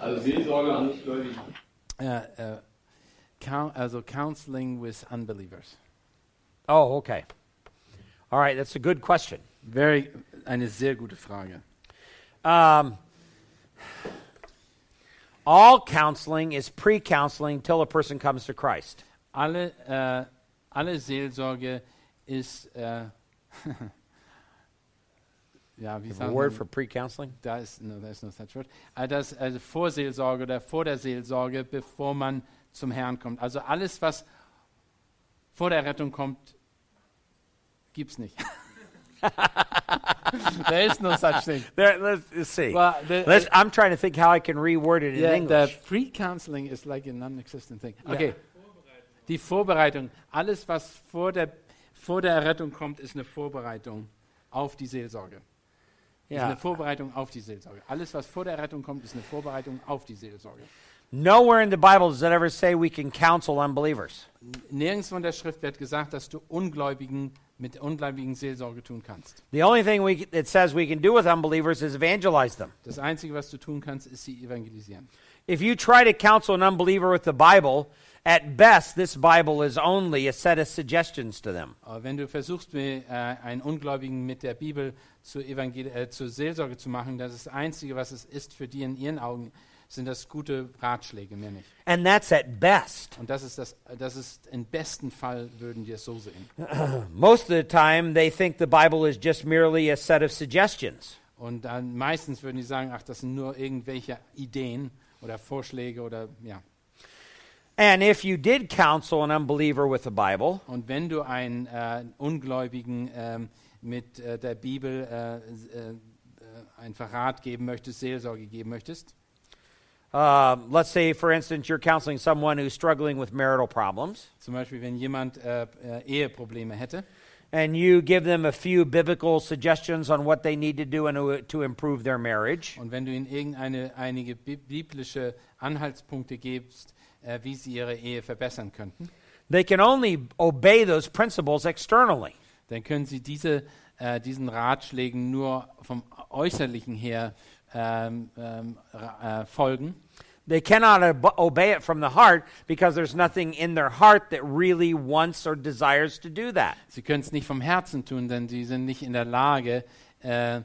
S4: Also Seelsorge an Nichtgläubigen.
S3: Äh, äh, coun- also Counseling with Unbelievers.
S2: Oh, okay. All right, that's a good question.
S3: Very, eine sehr gute Frage.
S2: Um, all counseling is pre counseling till a person comes to Christ.
S3: Alle, äh, alle Seelsorge ist, äh, ja, wie
S2: A
S3: sagen
S2: word for pre counseling?
S3: da ist, no, da ist no such word. Das, also Vorseelsorge oder vor der Seelsorge, bevor man zum Herrn kommt. Also alles, was vor der Rettung kommt, gibt's nicht. There is no such thing.
S2: There, let's, let's see.
S3: Well, the,
S2: Let's, I'm trying to think how I can reword it in
S3: yeah, the
S2: English.
S3: pre-counseling is like a non-existent thing. Okay. Die Vorbereitung. Alles, was vor der, vor der Errettung kommt, ist eine Vorbereitung auf die Seelsorge. ist
S2: Ja.
S3: eine Vorbereitung auf die Seelsorge. Alles, was vor der Rettung kommt, ist eine Vorbereitung auf die Seelsorge.
S2: Nowhere in the Bible does it ever say we can counsel unbelievers.
S3: Nirgendwo in der Schrift wird gesagt, dass du Ungläubigen mit Ungläubigen Seelsorge tun kannst.
S2: The only thing we, it says we can do with unbelievers is evangelize them.
S3: Das Einzige, was du tun kannst, ist sie evangelisieren.
S2: If you try to counsel an unbeliever with the Bible, at best, this Bible is only a set of suggestions to them.
S3: Wenn du versuchst, äh, einen Ungläubigen mit der Bibel zur, Evangel äh, zur Seelsorge zu machen, das ist das Einzige, was es ist für die in ihren Augen, sind das gute Ratschläge, mehr nicht.
S2: And that's at best.
S3: Und das ist, das, das ist im besten Fall, würden die es so sehen.
S2: Most of the time, they think the Bible is just merely a set of suggestions.
S3: Und dann meistens würden die sagen, ach, das sind nur irgendwelche Ideen oder Vorschläge oder ja.
S2: And if you did counsel an unbeliever with the Bible,
S3: Und wenn du einen äh, Ungläubigen ähm, mit äh, der Bibel äh, äh, äh, einen Verrat geben möchtest, Seelsorge geben möchtest,
S2: uh, let's say, for instance, you're counseling someone who's struggling with marital problems,
S3: zum Beispiel wenn jemand äh, äh, Eheprobleme hätte
S2: and you give them a few biblical suggestions on what they need to do in to improve their marriage,
S3: und wenn du ihnen irgendeine einige bi biblische Anhaltspunkte gibst, äh, wie sie ihre Ehe verbessern könnten,
S2: they can only obey those principles externally.
S3: dann können sie diese, äh, diesen Ratschlägen nur vom Äußerlichen her ähm, ähm, äh, folgen.
S2: They cannot ob- obey it from the heart because there's nothing in their heart that really wants or desires to do that.
S3: Sie können es nicht vom Herzen tun, denn sie sind nicht in der Lage, äh,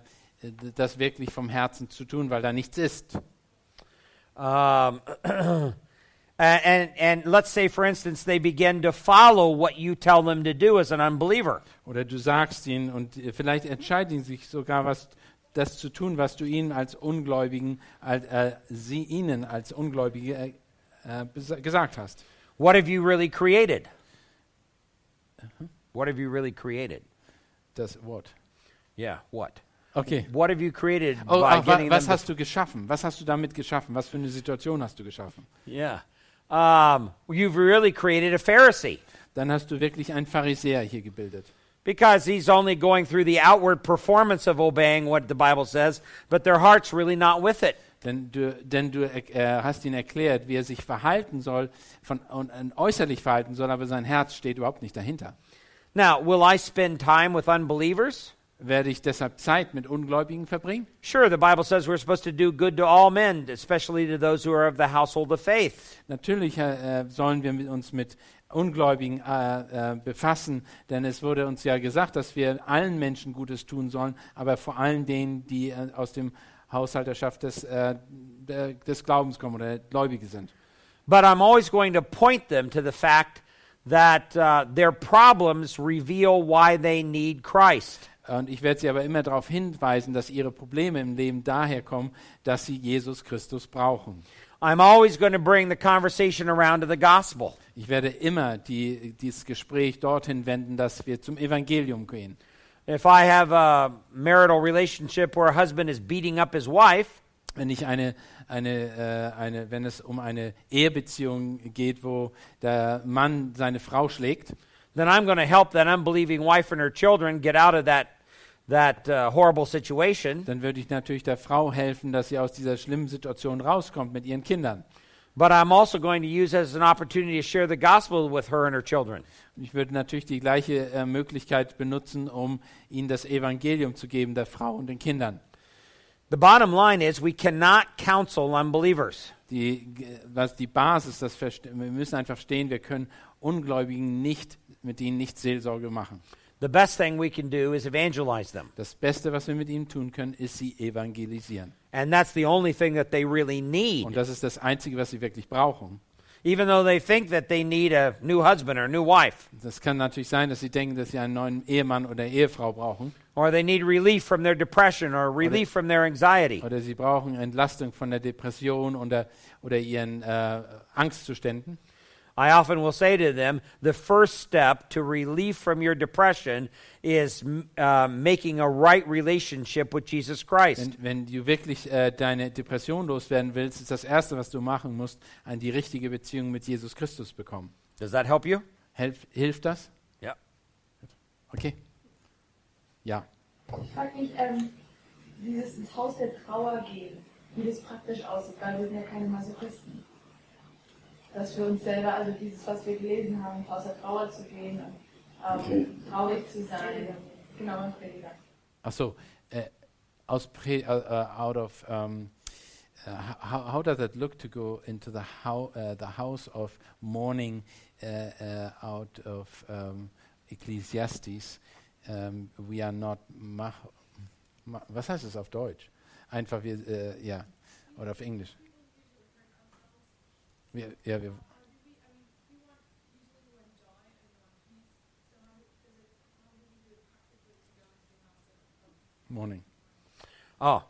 S3: das wirklich vom Herzen zu tun, weil da nichts ist.
S2: Um, and, and, let's say, for instance, they begin to follow what you tell them to do as an unbeliever.
S3: Oder du sagst ihnen und äh, vielleicht entscheiden sie sich sogar, was das zu tun, was du ihnen als Ungläubigen, als, äh, sie ihnen als Ungläubige äh, gesagt hast.
S2: What have you really created? What have you really created?
S3: Das Wort.
S2: Yeah, what?
S3: Okay.
S2: What have you created
S3: Oh,
S2: by
S3: wa-
S2: getting
S3: was hast du geschaffen? Was hast du damit geschaffen? Was für eine Situation hast du geschaffen?
S2: Yeah. Um, you've really created a Pharisee
S3: Dann hast du wirklich einen Pharisäer hier gebildet.
S2: Because he's only going through the outward performance of obeying what the Bible says, but their heart's really not with it.
S3: Denn du, denn du äh, hast ihn erklärt, wie er sich verhalten soll von, und, und äußerlich verhalten soll, aber sein Herz steht überhaupt nicht dahinter.
S2: Now, will I spend time with unbelievers?
S3: Werde ich deshalb Zeit mit Ungläubigen verbringen?
S2: Sure, the Bible says we're supposed to do good to all men, especially to those who are of the household of faith.
S3: Natürlich äh, sollen wir mit uns mit Ungläubigen äh, äh, befassen, denn es wurde uns ja gesagt, dass wir allen Menschen Gutes tun sollen, aber vor allem denen, die äh, aus dem Haushalterschaft des, äh, der, des Glaubens kommen oder Gläubige sind.
S2: But I'm always going to point them to the fact that uh, their problems reveal why they need Christ.
S3: Und ich werde sie aber immer darauf hinweisen, dass ihre Probleme im Leben daher kommen, dass sie Jesus Christus brauchen.
S2: I'm always going to bring the conversation around to the gospel.
S3: Ich werde immer die, dieses Gespräch dorthin wenden, dass wir zum Evangelium gehen.
S2: If I have a marital relationship where a husband is beating up his wife,
S3: Wenn ich eine, eine, äh, eine, wenn es um eine Ehebeziehung geht, wo der Mann seine Frau schlägt,
S2: then I'm going to help that unbelieving wife and her children get out of that, that uh, horrible situation.
S3: dann würde ich natürlich der Frau helfen, dass sie aus dieser schlimmen Situation rauskommt mit ihren Kindern.
S2: But I'm also going to use it as an opportunity to share the gospel with her and her children.
S3: Ich würde natürlich die gleiche äh, Möglichkeit benutzen, um ihnen das Evangelium zu geben, der Frau und den Kindern.
S2: The bottom line is we cannot counsel unbelievers.
S3: Die, was die Basis, das wir müssen einfach verstehen, wir können Ungläubigen nicht, mit ihnen nicht Seelsorge machen.
S2: The best thing we can do is evangelize them.
S3: Das Beste, was wir mit ihnen tun können, ist sie evangelisieren.
S2: And that's the only thing that they really need.
S3: Und das ist das Einzige, was sie wirklich brauchen.
S2: Even though they think that they need a new husband or a new wife,
S3: Das kann natürlich sein, dass sie denken, dass sie einen neuen Ehemann oder Ehefrau brauchen.
S2: or they need relief from their depression or relief from their anxiety.
S3: Oder sie brauchen Entlastung von der Depression oder, oder ihren äh, Angstzuständen.
S2: I often will say to them, the first step to relief from your depression is uh, making a right relationship with Jesus Christ.
S3: Wenn, wenn du wirklich äh, deine Depression loswerden willst, ist das Erste, was du machen musst, an die richtige Beziehung mit Jesus Christus bekommen.
S2: Does that help you?
S3: Helf, hilft das?
S2: Yeah.
S3: Okay. Ja.
S5: Ich frage mich, ähm, dieses ins Haus der Trauer gehen, wie das praktisch aussieht, weil wir sind ja keine Masochisten. Dass für uns selber, also dieses, was wir gelesen haben, Haus der Trauer zu gehen und ähm,
S4: Okay.
S5: traurig zu sein. Genau, ein Prediger.
S3: Ach so, äh, aus Pre, uh, uh, out of um, uh, how, how does it look to go into the, uh, the house of mourning uh, uh, out of um, Ecclesiastes? Um, we are not mach, ma, was heißt es auf Deutsch? Einfach wir, äh, ja, oder auf Englisch. Wir, ja, wir, mourning.
S2: Oh.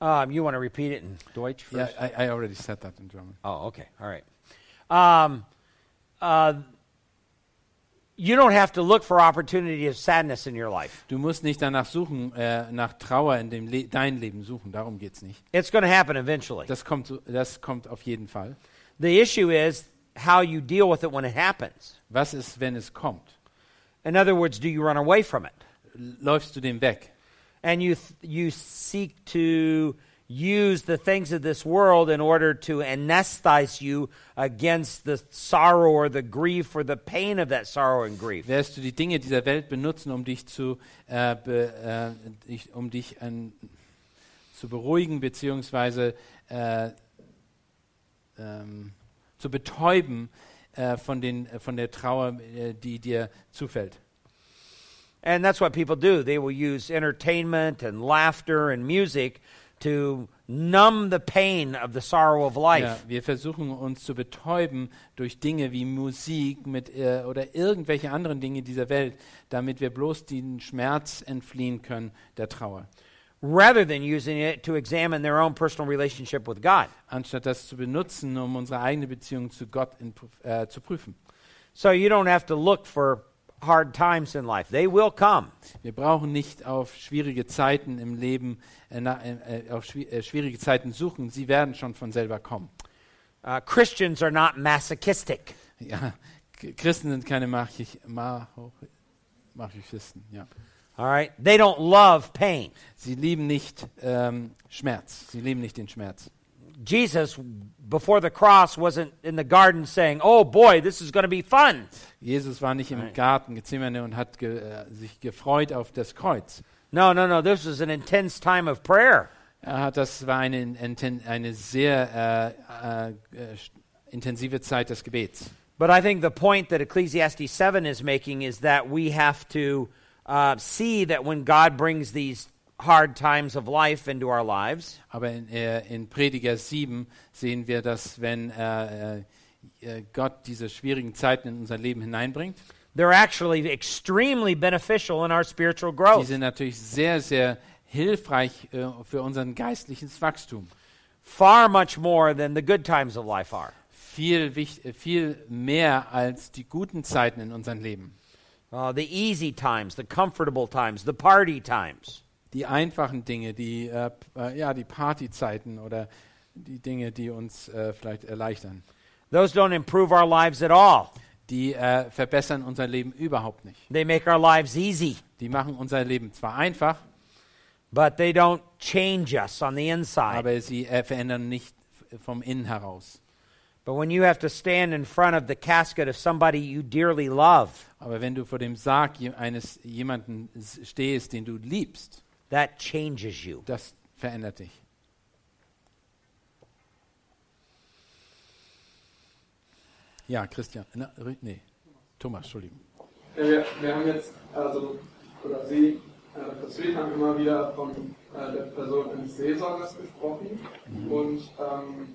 S2: Um, you want to repeat it in Deutsch
S3: Yeah. I, I already said that in German.
S2: Oh, okay. All right. Um, uh, you don't have to look for opportunity of sadness in your life.
S3: Du musst nicht danach suchen, äh, nach Trauer in dem Le dein Leben suchen. Darum geht's nicht.
S2: It's going to happen eventually.
S3: Das kommt, das kommt auf jeden Fall.
S2: The issue is how you deal with it when it happens.
S3: Was ist, wenn es kommt?
S2: In other words, do you run away from it?
S3: Läufst du dem weg?
S2: And you you seek to use the things of this world in order to anesthetize you against the sorrow or the grief or the pain of that sorrow and grief.
S3: Wirst du die Dinge dieser Welt benutzen, um dich zu, äh, be, äh, dich, um dich an, zu beruhigen beziehungsweise äh, ähm, zu betäuben äh, von, den, von der Trauer, äh, die dir zufällt?
S2: And that's what people do. They will use entertainment and laughter and music to numb the pain of the sorrow of life.
S3: Ja, wir versuchen uns zu betäuben durch Dinge wie Musik mit, äh, oder irgendwelche anderen Dinge dieser Welt, damit wir bloß den Schmerz entfliehen können der Trauer.
S2: rather than using it to examine their own personal relationship with God.
S3: Anstatt das zu benutzen, um unsere eigene Beziehung zu Gott in, äh, zu prüfen.
S2: So you don't have to look for hard times in life. They will come.
S3: Wir brauchen nicht auf schwierige Zeiten im Leben, äh, na, äh, auf schwi äh, schwierige Zeiten suchen. Sie werden schon von selber kommen.
S2: Uh, Christians are not masochistic.
S3: Ja, Christen sind keine Machich, Masochisten. Ja.
S2: All right? They don't love pain.
S3: Sie lieben nicht ähm, Schmerz. Sie lieben nicht den Schmerz.
S2: Jesus, before the cross, wasn't in the garden saying, Oh boy, this is going to be fun.
S3: Jesus war nicht im Garten Gethsemane und hat ge, äh, sich gefreut auf das Kreuz.
S2: No, no, no. This was an intense time of prayer.
S3: Er hat, das war eine, eine sehr äh, äh, äh, intensive Zeit des Gebets.
S2: But I think the point that Ecclesiastes 7 is making is that we have to uh, see that when God brings these hard times of life into our lives,
S3: Aber in, äh, in Prediger 7 sehen wir, dass wenn äh, äh, äh, Gott diese schwierigen Zeiten in unser Leben hineinbringt,
S2: they're actually extremely beneficial in our spiritual
S3: die
S2: growth.
S3: sind natürlich sehr, sehr hilfreich äh, für unseren geistliches Wachstum.
S2: Far much more than the good times of life are.
S3: Viel, viel mehr als die guten Zeiten in unserem Leben.
S2: Uh, the easy times, the comfortable times, the party times.
S3: Die einfachen Dinge, die, äh, äh, ja, die Partyzeiten oder die Dinge, die uns äh, vielleicht erleichtern,
S2: Those don't improve our lives at all.
S3: die äh, verbessern unser Leben überhaupt nicht.
S2: They make our lives easy,
S3: Die machen unser Leben zwar einfach,
S2: but they don't change us on the inside.
S3: aber sie äh, verändern nicht vom Innen heraus.
S2: But when you have to stand in front of the casket of somebody you dearly love,
S3: Aber wenn du vor dem Sarg je- eines jemanden s- stehst, den du liebst,
S2: that changes you.
S3: das verändert dich. Ja, Christian. Na, nee, Thomas, Entschuldigung.
S4: Ja, wir, wir haben jetzt, also, oder Sie, äh. Sweet, haben immer wieder von äh, der Person eines Seelsorgers gesprochen. Und, ähm,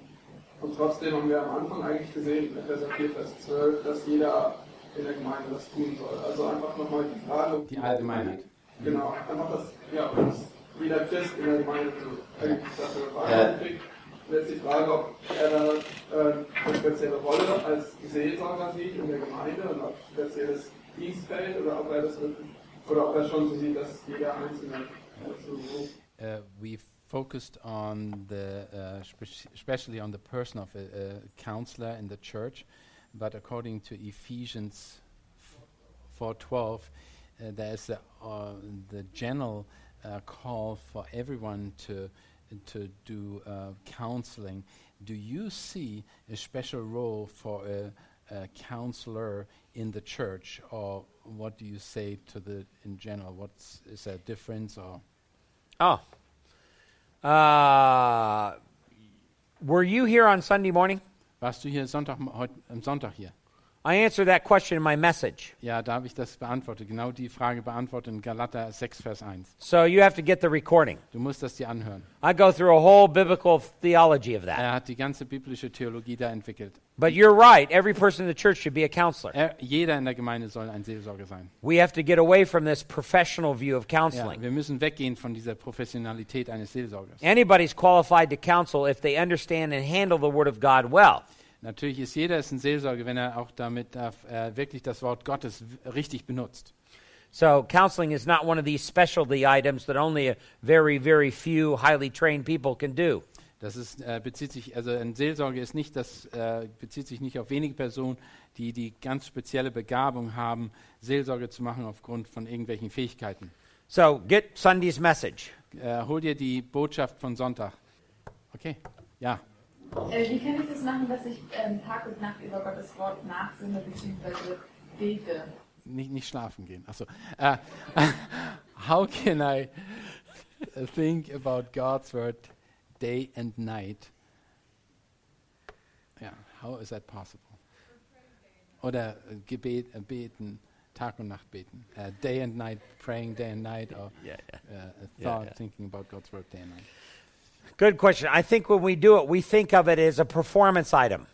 S4: und trotzdem haben wir am Anfang eigentlich gesehen, in Epheser 4, Vers 12, dass jeder in der Gemeinde das tun soll. Also einfach nochmal die Frage.
S3: Die Allgemeinheit.
S4: Genau, einfach das, ja, dass jeder Christ in der Gemeinde so eigentlich dafür
S3: Äh.
S4: Verantwortung. Und jetzt die Frage, ob er da äh, eine spezielle Rolle als Seelsorger sieht in der Gemeinde und ob spezielles Dienstfeld oder ob er das wirklich, oder ob er schon so sieht, dass jeder Einzelne dazu ruft.
S3: Uh, we focused on the, uh, spe- especially on the person of a, a counselor in the church, but according to Ephesians 4:12, uh, there is a, uh, the general uh, call for everyone to to do uh, counseling. Do you see a special role for a, a counselor in the church, or what do you say to the in general? What's is there a difference or?
S2: Oh. Uh, were you here on Sunday morning?
S3: Warst du hier Sonntag, heute, am Sonntag hier?
S2: I answered that question in my message.
S3: Ja, da habe ich das beantwortet, genau die Frage beantwortet in Galater 6, Vers 1.
S2: So you have to get the recording.
S3: Du musst das dir anhören.
S2: I go through a whole biblical theology of that.
S3: Er hat die ganze biblische Theologie da entwickelt.
S2: But you're right. Every person in the church should be a counselor.
S3: Er, jeder in der Gemeinde soll ein Seelsorger sein.
S2: We have to get away from this professional view of counseling.
S3: Ja, wir müssen weggehen von dieser Professionalität eines Seelsorgers.
S2: Anybody's qualified to counsel if they understand and handle the Word of God well.
S3: Natürlich ist jeder ist ein Seelsorger, wenn er auch damit darf, äh, wirklich das Wort Gottes richtig benutzt.
S2: So, counseling is not one of these specialty items that only a very, very few highly trained people can do.
S3: Das ist, äh, bezieht sich, also ein Seelsorger ist nicht, das äh, bezieht sich nicht auf wenige Personen, die die ganz spezielle Begabung haben, Seelsorge zu machen aufgrund von irgendwelchen Fähigkeiten.
S2: So, get Sunday's message.
S3: Äh, hol dir die Botschaft von Sonntag. Okay? Ja.
S5: Äh, wie kann ich das machen, dass ich ähm, Tag und Nacht über Gottes Wort nachsinne bzw. bete?
S3: Nicht, nicht schlafen gehen. Achso. Äh, how can I think about God's word day and night? Ja, how is that possible? Oder äh, Gebet, äh, beten, Tag und Nacht beten. Äh, day and night, praying day and night, or
S2: Yeah,
S3: uh, a
S2: Yeah,
S3: thought,
S2: yeah.
S3: thinking about God's word day and night.
S2: Good question. I think when we do it, we think of it as a performance item.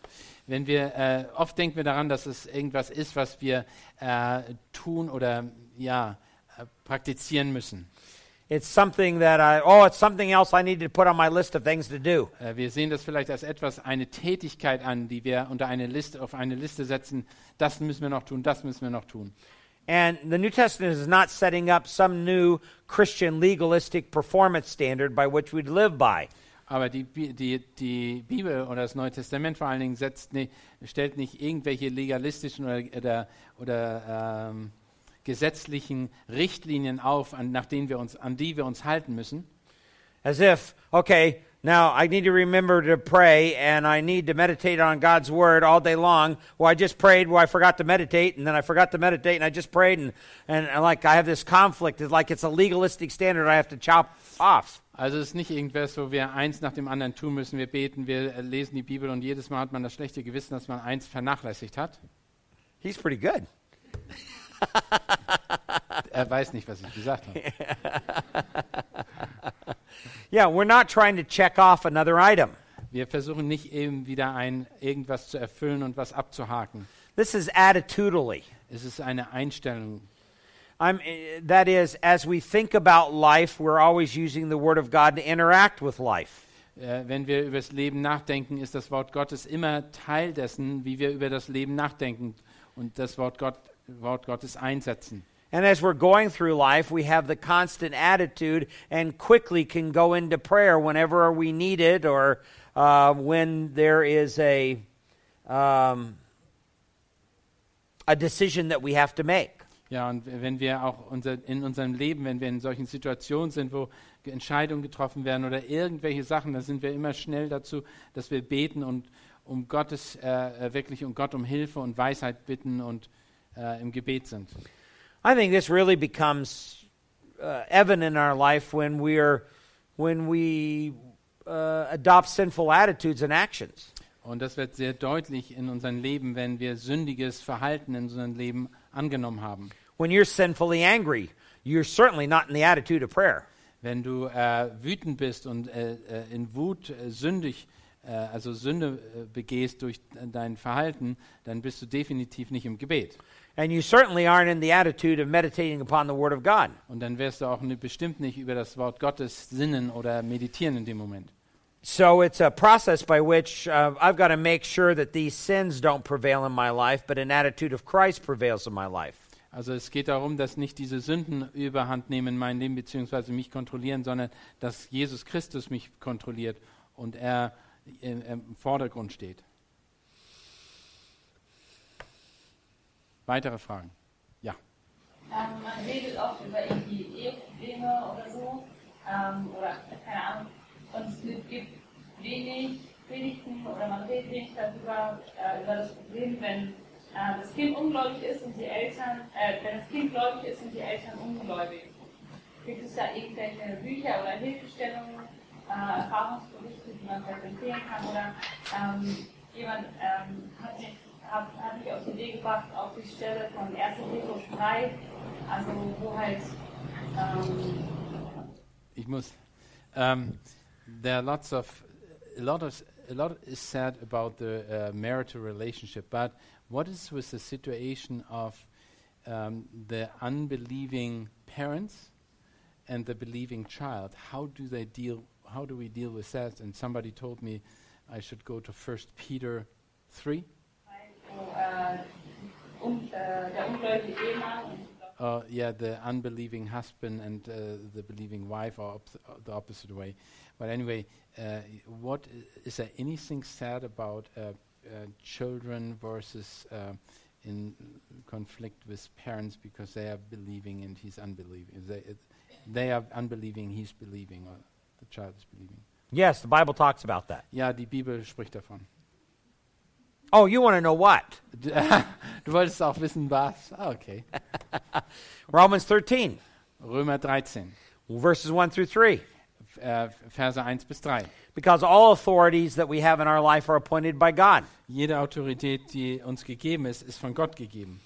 S3: Wenn wir, äh, oft denken wir daran, dass es irgendwas ist, was wir äh, tun oder ja, äh, praktizieren müssen.
S2: It's something that I, oh, it's something else I need to put on my list of things to do.
S3: Äh, Wir sehen das vielleicht als etwas, eine Tätigkeit an, die wir unter eine Liste, auf eine Liste setzen. Das müssen wir noch tun, das müssen wir noch tun.
S2: And the New Testament is not setting up some new Christian legalistic performance standard by which we'd live by.
S3: Aber die, die, die Bibel oder das Neue Testament vor allen Dingen setzt nicht, stellt nicht irgendwelche legalistischen oder, oder, oder ähm, gesetzlichen Richtlinien auf, an, nach denen wir uns, an die wir uns halten müssen.
S2: As if, okay, now I need to remember to pray and I need to meditate on God's word all day long. Well, I just prayed, well, I forgot to meditate, and then I forgot to meditate, and I just prayed, and, and, and like I have this conflict. It's like it's a legalistic standard I have to chop off.
S3: Also es ist nicht irgendwas, wo wir eins nach dem anderen tun müssen. Wir beten, wir lesen die Bibel und jedes Mal hat man das schlechte Gewissen, dass man eins vernachlässigt hat.
S2: He's pretty good.
S3: Er weiß nicht, was ich gesagt habe.
S2: Yeah, we're not trying to check off another item.
S3: Wir versuchen nicht eben wieder ein irgendwas zu erfüllen und was abzuhaken.
S2: This is attitudinally.
S3: Es ist eine Einstellung.
S2: I'm, eh, that is, as we think about life, we're always using the Word of God to interact with life.
S3: Äh, wenn wir über das Leben nachdenken, ist das Wort Gottes immer Teil dessen, wie wir über das Leben nachdenken und das Wort, Gott, Wort Gottes einsetzen.
S2: And as we're going through life, we have the constant attitude and quickly can go into prayer whenever we need it or uh, when there is a, um, a decision that we have to make.
S3: Ja, und wenn wir auch unser, in unserem Leben, wenn wir in solchen Situationen sind, wo Ge- Entscheidungen getroffen werden oder irgendwelche Sachen, dann sind wir immer schnell dazu, dass wir beten und um Gottes, äh, wirklich um Gott um Hilfe und Weisheit bitten und äh, im Gebet sind.
S2: I think this really becomes uh, evident in our life when we're when we uh, adopt sinful attitudes and actions.
S3: Und das wird sehr deutlich in unserem Leben, wenn wir sündiges Verhalten in unserem Leben angenommen haben.
S2: When you're sinfully angry, you're certainly not in the attitude of prayer.
S3: Wenn du äh, wütend bist und äh, äh, in Wut äh, sündig, äh, also Sünde äh, begehst durch dein Verhalten, dann bist du definitiv nicht im Gebet.
S2: And you certainly aren't in the attitude of meditating upon the Word of God.
S3: Und dann wirst du auch bestimmt nicht über das Wort Gottes sinnen oder meditieren in dem Moment.
S2: So it's a process by which uh, I've got to make sure that these sins don't prevail in my life, but an attitude of Christ prevails in my life.
S3: Also es geht darum, dass nicht diese Sünden überhand nehmen in meinem Leben beziehungsweise mich kontrollieren, sondern dass Jesus Christus mich kontrolliert und er im, im Vordergrund steht. Weitere Fragen? Ja.
S6: Ähm, man redet oft über irgendwie Eheprobleme oder so, ähm, oder keine Ahnung. Und es gibt wenig Predigten oder man redet wenig darüber, äh, über das Problem, wenn äh, das Kind ungläubig ist und die Eltern, äh, wenn das Kind gläubig ist und die Eltern ungläubig. Gibt es da irgendwelche Bücher oder Hilfestellungen, äh, Erfahrungsberichte, die man vielleicht empfehlen kann? Oder ähm, jemand ähm, hat mich hat, hat mich auf gebracht, auf die Stelle von 1. Petrus 3, also wo halt ähm,
S3: Ich muss. Um, there are lots of a lot of a lot is said about the uh, marital relationship, but what is with the situation of um, the unbelieving parents and the believing child? How do they deal? How do we deal with that? And somebody told me I should go to First Peter three. Uh, yeah, the unbelieving husband and uh, the believing wife are op- the opposite way. But anyway, uh, what is there anything said about uh, uh, children versus uh, in conflict with parents because they are believing and he's unbelieving? They, they are unbelieving, he's believing, or the child is believing.
S2: Yes, the Bible talks about that.
S3: Ja, die Bibel spricht davon.
S2: Oh, you want to know what?
S3: Du wolltest auch wissen, was? Ah, okay.
S2: Romans 13,
S3: Römer 13,
S2: verses 1 through 3.
S3: f- äh, Verse 1 bis 3.
S2: Because all authorities that we have in our life are appointed by God.
S3: Jede Autorität, die uns gegeben ist, ist von Gott gegeben.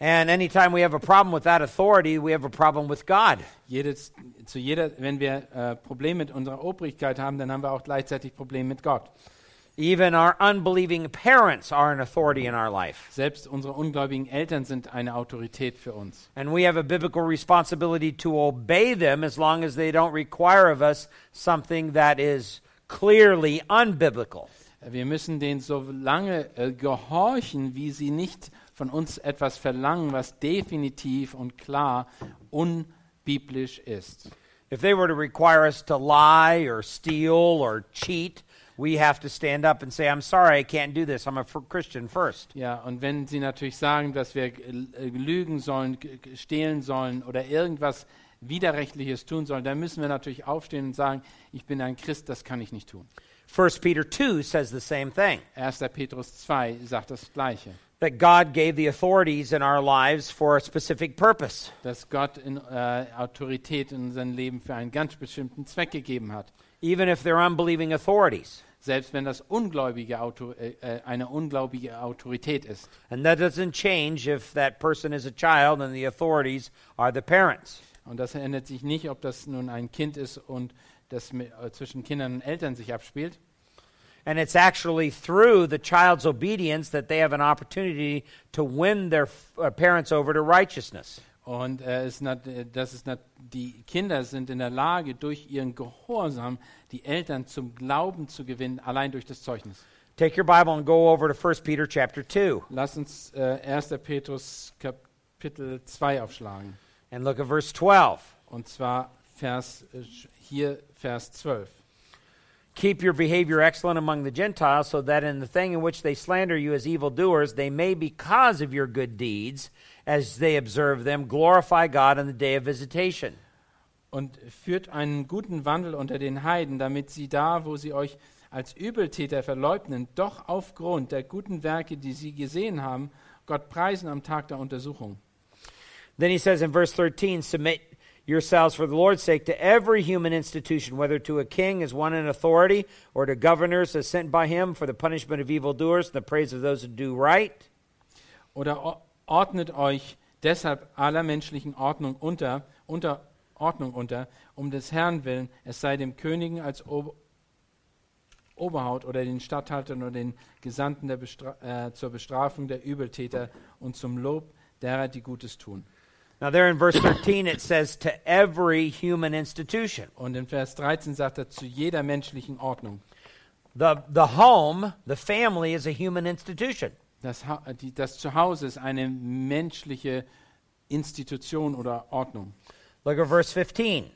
S2: And anytime we have a problem with that authority, we have a problem with God.
S3: Jedes, zu jeder, wenn wir äh, Probleme mit unserer Obrigkeit haben, dann haben wir auch gleichzeitig Probleme mit Gott.
S2: Even our unbelieving parents are an authority in our life.
S3: Selbst unsere ungläubigen Eltern sind eine Autorität für uns.
S2: And we have a biblical responsibility to obey them as long as they don't require of us something that is clearly unbiblical.
S3: Wir müssen denen so lange äh, gehorchen, wie sie nicht von uns etwas verlangen, was definitiv und klar unbiblisch ist.
S2: If they were to require us to lie or steal or cheat, we have to stand up and say, I'm sorry, I can't do this. I'm a Christian first.
S3: Ja, und wenn sie natürlich sagen, dass wir äh, lügen sollen, stehlen sollen oder irgendwas Widerrechtliches tun sollen, dann müssen wir natürlich aufstehen und sagen, ich bin ein Christ, das kann ich nicht tun.
S2: 1 Peter 2 says the same thing
S3: 1. Petrus 2 sagt das Gleiche,
S2: that God gave the authorities in our lives for a specific purpose.
S3: dass Gott in, äh, Autorität in unserem Leben für einen ganz bestimmten Zweck gegeben hat.
S2: even if they're unbelieving authorities.
S3: Selbst wenn das ungläubige Auto, äh, äh, eine ungläubige Autorität ist.
S2: And that doesn't change if that person is a child and the authorities are the parents.
S3: Und das ändert sich nicht, ob das nun ein Kind ist und das mit, äh, zwischen Kindern und Eltern sich abspielt.
S2: And it's actually through the child's obedience that they have an opportunity to win their uh, parents over to righteousness.
S3: Und äh, es nat, äh, das ist nat, die Kinder sind in der Lage, durch ihren Gehorsam die Eltern zum Glauben zu gewinnen, allein durch das Zeugnis.
S2: Take your Bible and go over to 1 Peter chapter 2
S3: Lass uns äh, 1. Petrus Kapitel 2 aufschlagen.
S2: and look at verse 12.
S3: Und zwar Vers, äh, hier Vers 12.
S2: Keep your behavior excellent among the Gentiles, so that in the thing in which they slander you as evildoers, they may, because of your good deeds, as they observe them, glorify God on the day of visitation.
S3: Und führt einen guten Wandel unter den Heiden, damit sie da, wo sie euch als Übeltäter verleugnen, doch aufgrund der guten Werke, die sie gesehen haben, Gott preisen am Tag der Untersuchung.
S2: Then he says in verse 13, Submit yourselves for the Lord's sake to every human institution, whether to a king as one in authority, or to governors as sent by him for the punishment of evildoers and the praise of those who do right.
S3: Oder ordnet euch deshalb aller menschlichen Ordnung unter, unter Ordnung unter, um des Herrn willen, es sei dem Königen als Ober Oberhaupt oder den Statthaltern oder den Gesandten Bestra äh, zur Bestrafung der Übeltäter und zum Lob derer, die Gutes tun.
S2: Now, there in verse 13, it says, To every human institution.
S3: Und in Vers 13 sagt er zu jeder menschlichen Ordnung.
S2: The, the home, the family, is a human institution.
S3: Das, äh, das Zuhause ist eine menschliche Institution oder Ordnung.
S2: Look at verse 15.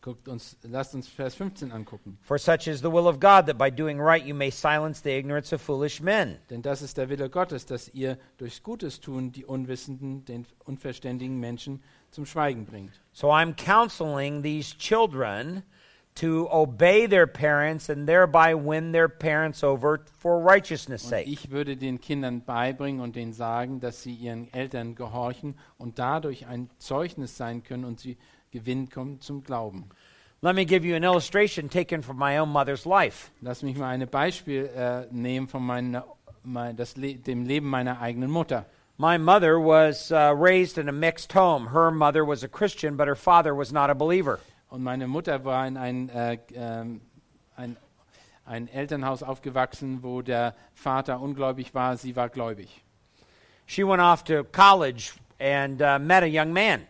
S3: Guckt uns, lasst uns Vers 15 angucken.
S2: For such is the will of God, that by doing right you may silence the ignorance of foolish men.
S3: Denn das ist der Wille Gottes, dass ihr durchs Gutes tun die Unwissenden, den unverständigen Menschen zum Schweigen bringt.
S2: So I'm counseling these children to obey their parents and thereby win their parents over for righteousness'
S3: Und
S2: sake.
S3: ich würde den Kindern beibringen und denen sagen, dass sie ihren Eltern gehorchen und dadurch ein Zeugnis sein können und sie gewinnen kommen zum Glauben.
S2: Let me give you an illustration taken from my own mother's life.
S3: Lass mich mal ein Beispiel äh, nehmen von meiner, mein, Le dem Leben meiner eigenen Mutter.
S2: My mother was uh, raised in a mixed home. Her mother was a Christian, but her father was not a believer.
S3: Und meine Mutter war in ein, äh, ähm, ein, ein Elternhaus aufgewachsen, wo der Vater ungläubig war, sie war gläubig.
S2: She went off to college and uh, met a young man.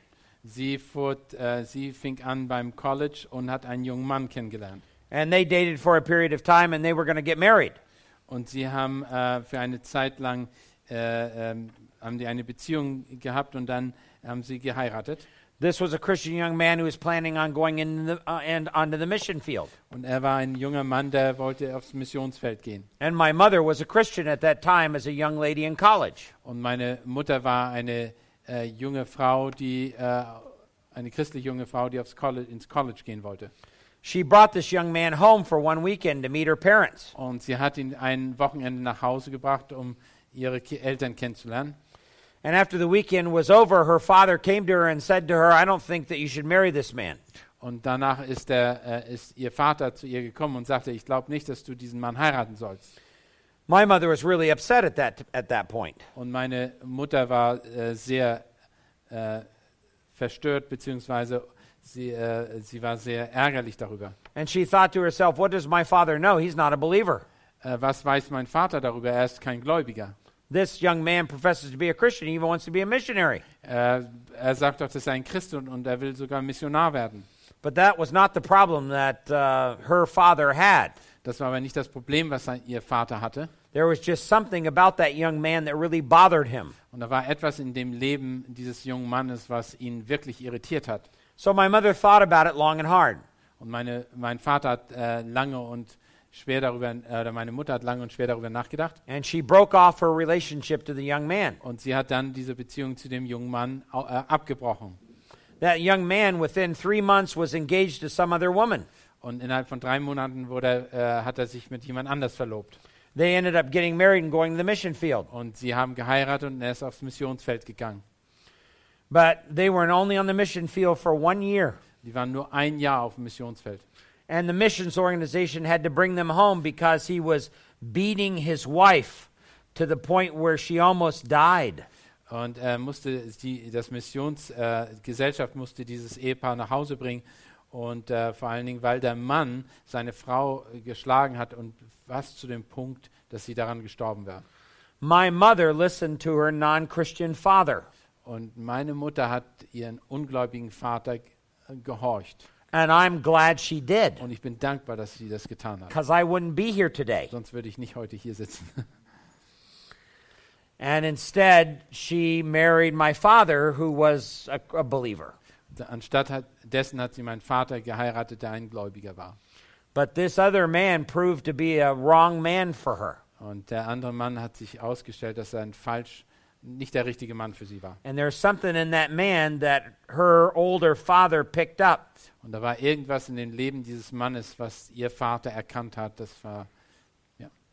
S3: Sie, fuhr, äh, sie fing an beim College und hat einen jungen Mann kennengelernt.
S2: And they dated for a period of time and they were going to get married.
S3: Und sie haben äh, für eine Zeit lang äh, ähm, haben die eine Beziehung gehabt und dann haben sie geheiratet.
S2: This was a Christian young man who was planning on going in the, uh, and onto the mission field.
S3: Und er war ein junger Mann, der wollte aufs Missionsfeld gehen.
S2: And my mother was a Christian at that time as a young lady in college.
S3: Und meine Mutter war eine äh, junge Frau, die äh, eine christliche junge Frau, die aufs College, ins College gehen wollte.
S2: She brought this young man home for one weekend to meet her parents.
S3: Und sie hat ihn ein Wochenende nach Hause gebracht, um ihre Eltern kennenzulernen.
S2: And after the weekend was over, her father came to her and said to her, I don't think that you should marry this man.
S3: Und danach ist, der, äh, ist ihr Vater zu ihr gekommen und sagte, ich glaube nicht, dass du diesen Mann heiraten sollst.
S2: My mother was really upset at that, at that point.
S3: Und meine Mutter war äh, sehr äh, verstört, beziehungsweise sie, äh, sie war sehr ärgerlich darüber.
S2: And she thought to herself, What does my father know? He's not a believer.
S3: Äh, was weiß mein Vater darüber? Er ist kein Gläubiger.
S2: This young man professes to be a Christian. He even wants to be a missionary.
S3: Äh, er sagt doch, dass er ein Christ und, und er will sogar Missionar werden.
S2: But that was not the problem that uh, her father had.
S3: Das war aber nicht das Problem, was sein, ihr Vater hatte.
S2: There was just something about that young man that really bothered him.
S3: Und da war etwas in dem Leben dieses jungen Mannes, was ihn wirklich irritiert hat.
S2: So my mother thought about it long and hard.
S3: Und meine, mein Vater hat äh, lange und schwer darüber, äh, oder meine Mutter hat lange und schwer darüber nachgedacht.
S2: And she broke off her relationship to the young man.
S3: Und sie hat dann diese Beziehung zu dem jungen Mann äh, abgebrochen.
S2: That young man, within three months, was engaged to some other woman.
S3: Und innerhalb von drei Monaten wurde, äh, hat er sich mit jemand anders verlobt.
S2: They ended up getting married and going to the mission field.
S3: Und sie haben geheiratet und er ist aufs Missionsfeld gegangen.
S2: But they were only on the mission field for one year.
S3: Die waren nur ein Jahr auf dem Missionsfeld.
S2: And the missions organization had to bring them home because he was beating his wife to the point where she almost died.
S3: Und er musste die, das Missionsgesellschaft äh, musste dieses Ehepaar nach Hause bringen. Und äh, vor allen Dingen, weil der Mann seine Frau äh, geschlagen hat und fast zu dem Punkt, dass sie daran gestorben wäre.
S2: My mother listened to her non Christian father.
S3: Und meine Mutter hat ihren ungläubigen Vater äh, gehorcht.
S2: And I'm glad she did
S3: Und ich bin dankbar, dass sie das getan hat.
S2: because I wouldn't be here today.
S3: Sonst würde ich nicht heute hier sitzen.
S2: And instead, she married my father, who was a, a believer.
S3: Anstatt hat, dessen hat sie meinen Vater geheiratet, der ein Gläubiger war.
S2: But this other man proved to be a wrong man for her.
S3: Und der andere Mann hat sich ausgestellt, dass er ein falsch, nicht der richtige Mann für sie war.
S2: And there's something in that man that her older father picked up.
S3: Und da war irgendwas in dem Leben dieses Mannes, was ihr Vater erkannt hat. Das war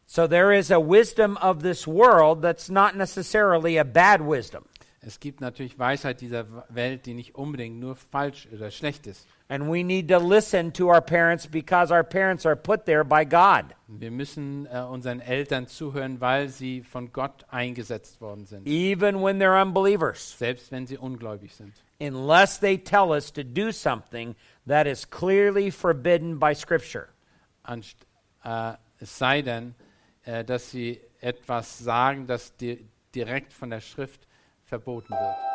S2: So there is a wisdom of this world that's not necessarily a bad wisdom.
S3: es gibt natürlich Weisheit dieser Welt, die nicht unbedingt nur falsch oder schlecht ist.
S2: And we need to listen to our parents because our parents are put there by God.
S3: Wir müssen äh, unseren Eltern zuhören, weil sie von Gott eingesetzt worden sind,
S2: even when they're unbelievers,
S3: selbst wenn sie ungläubig sind.
S2: unless they tell us to do something that is clearly forbidden by Scripture.
S3: Anst äh, es sei denn, äh, dass sie etwas sagen, das di direkt von der Schrift verboten wird.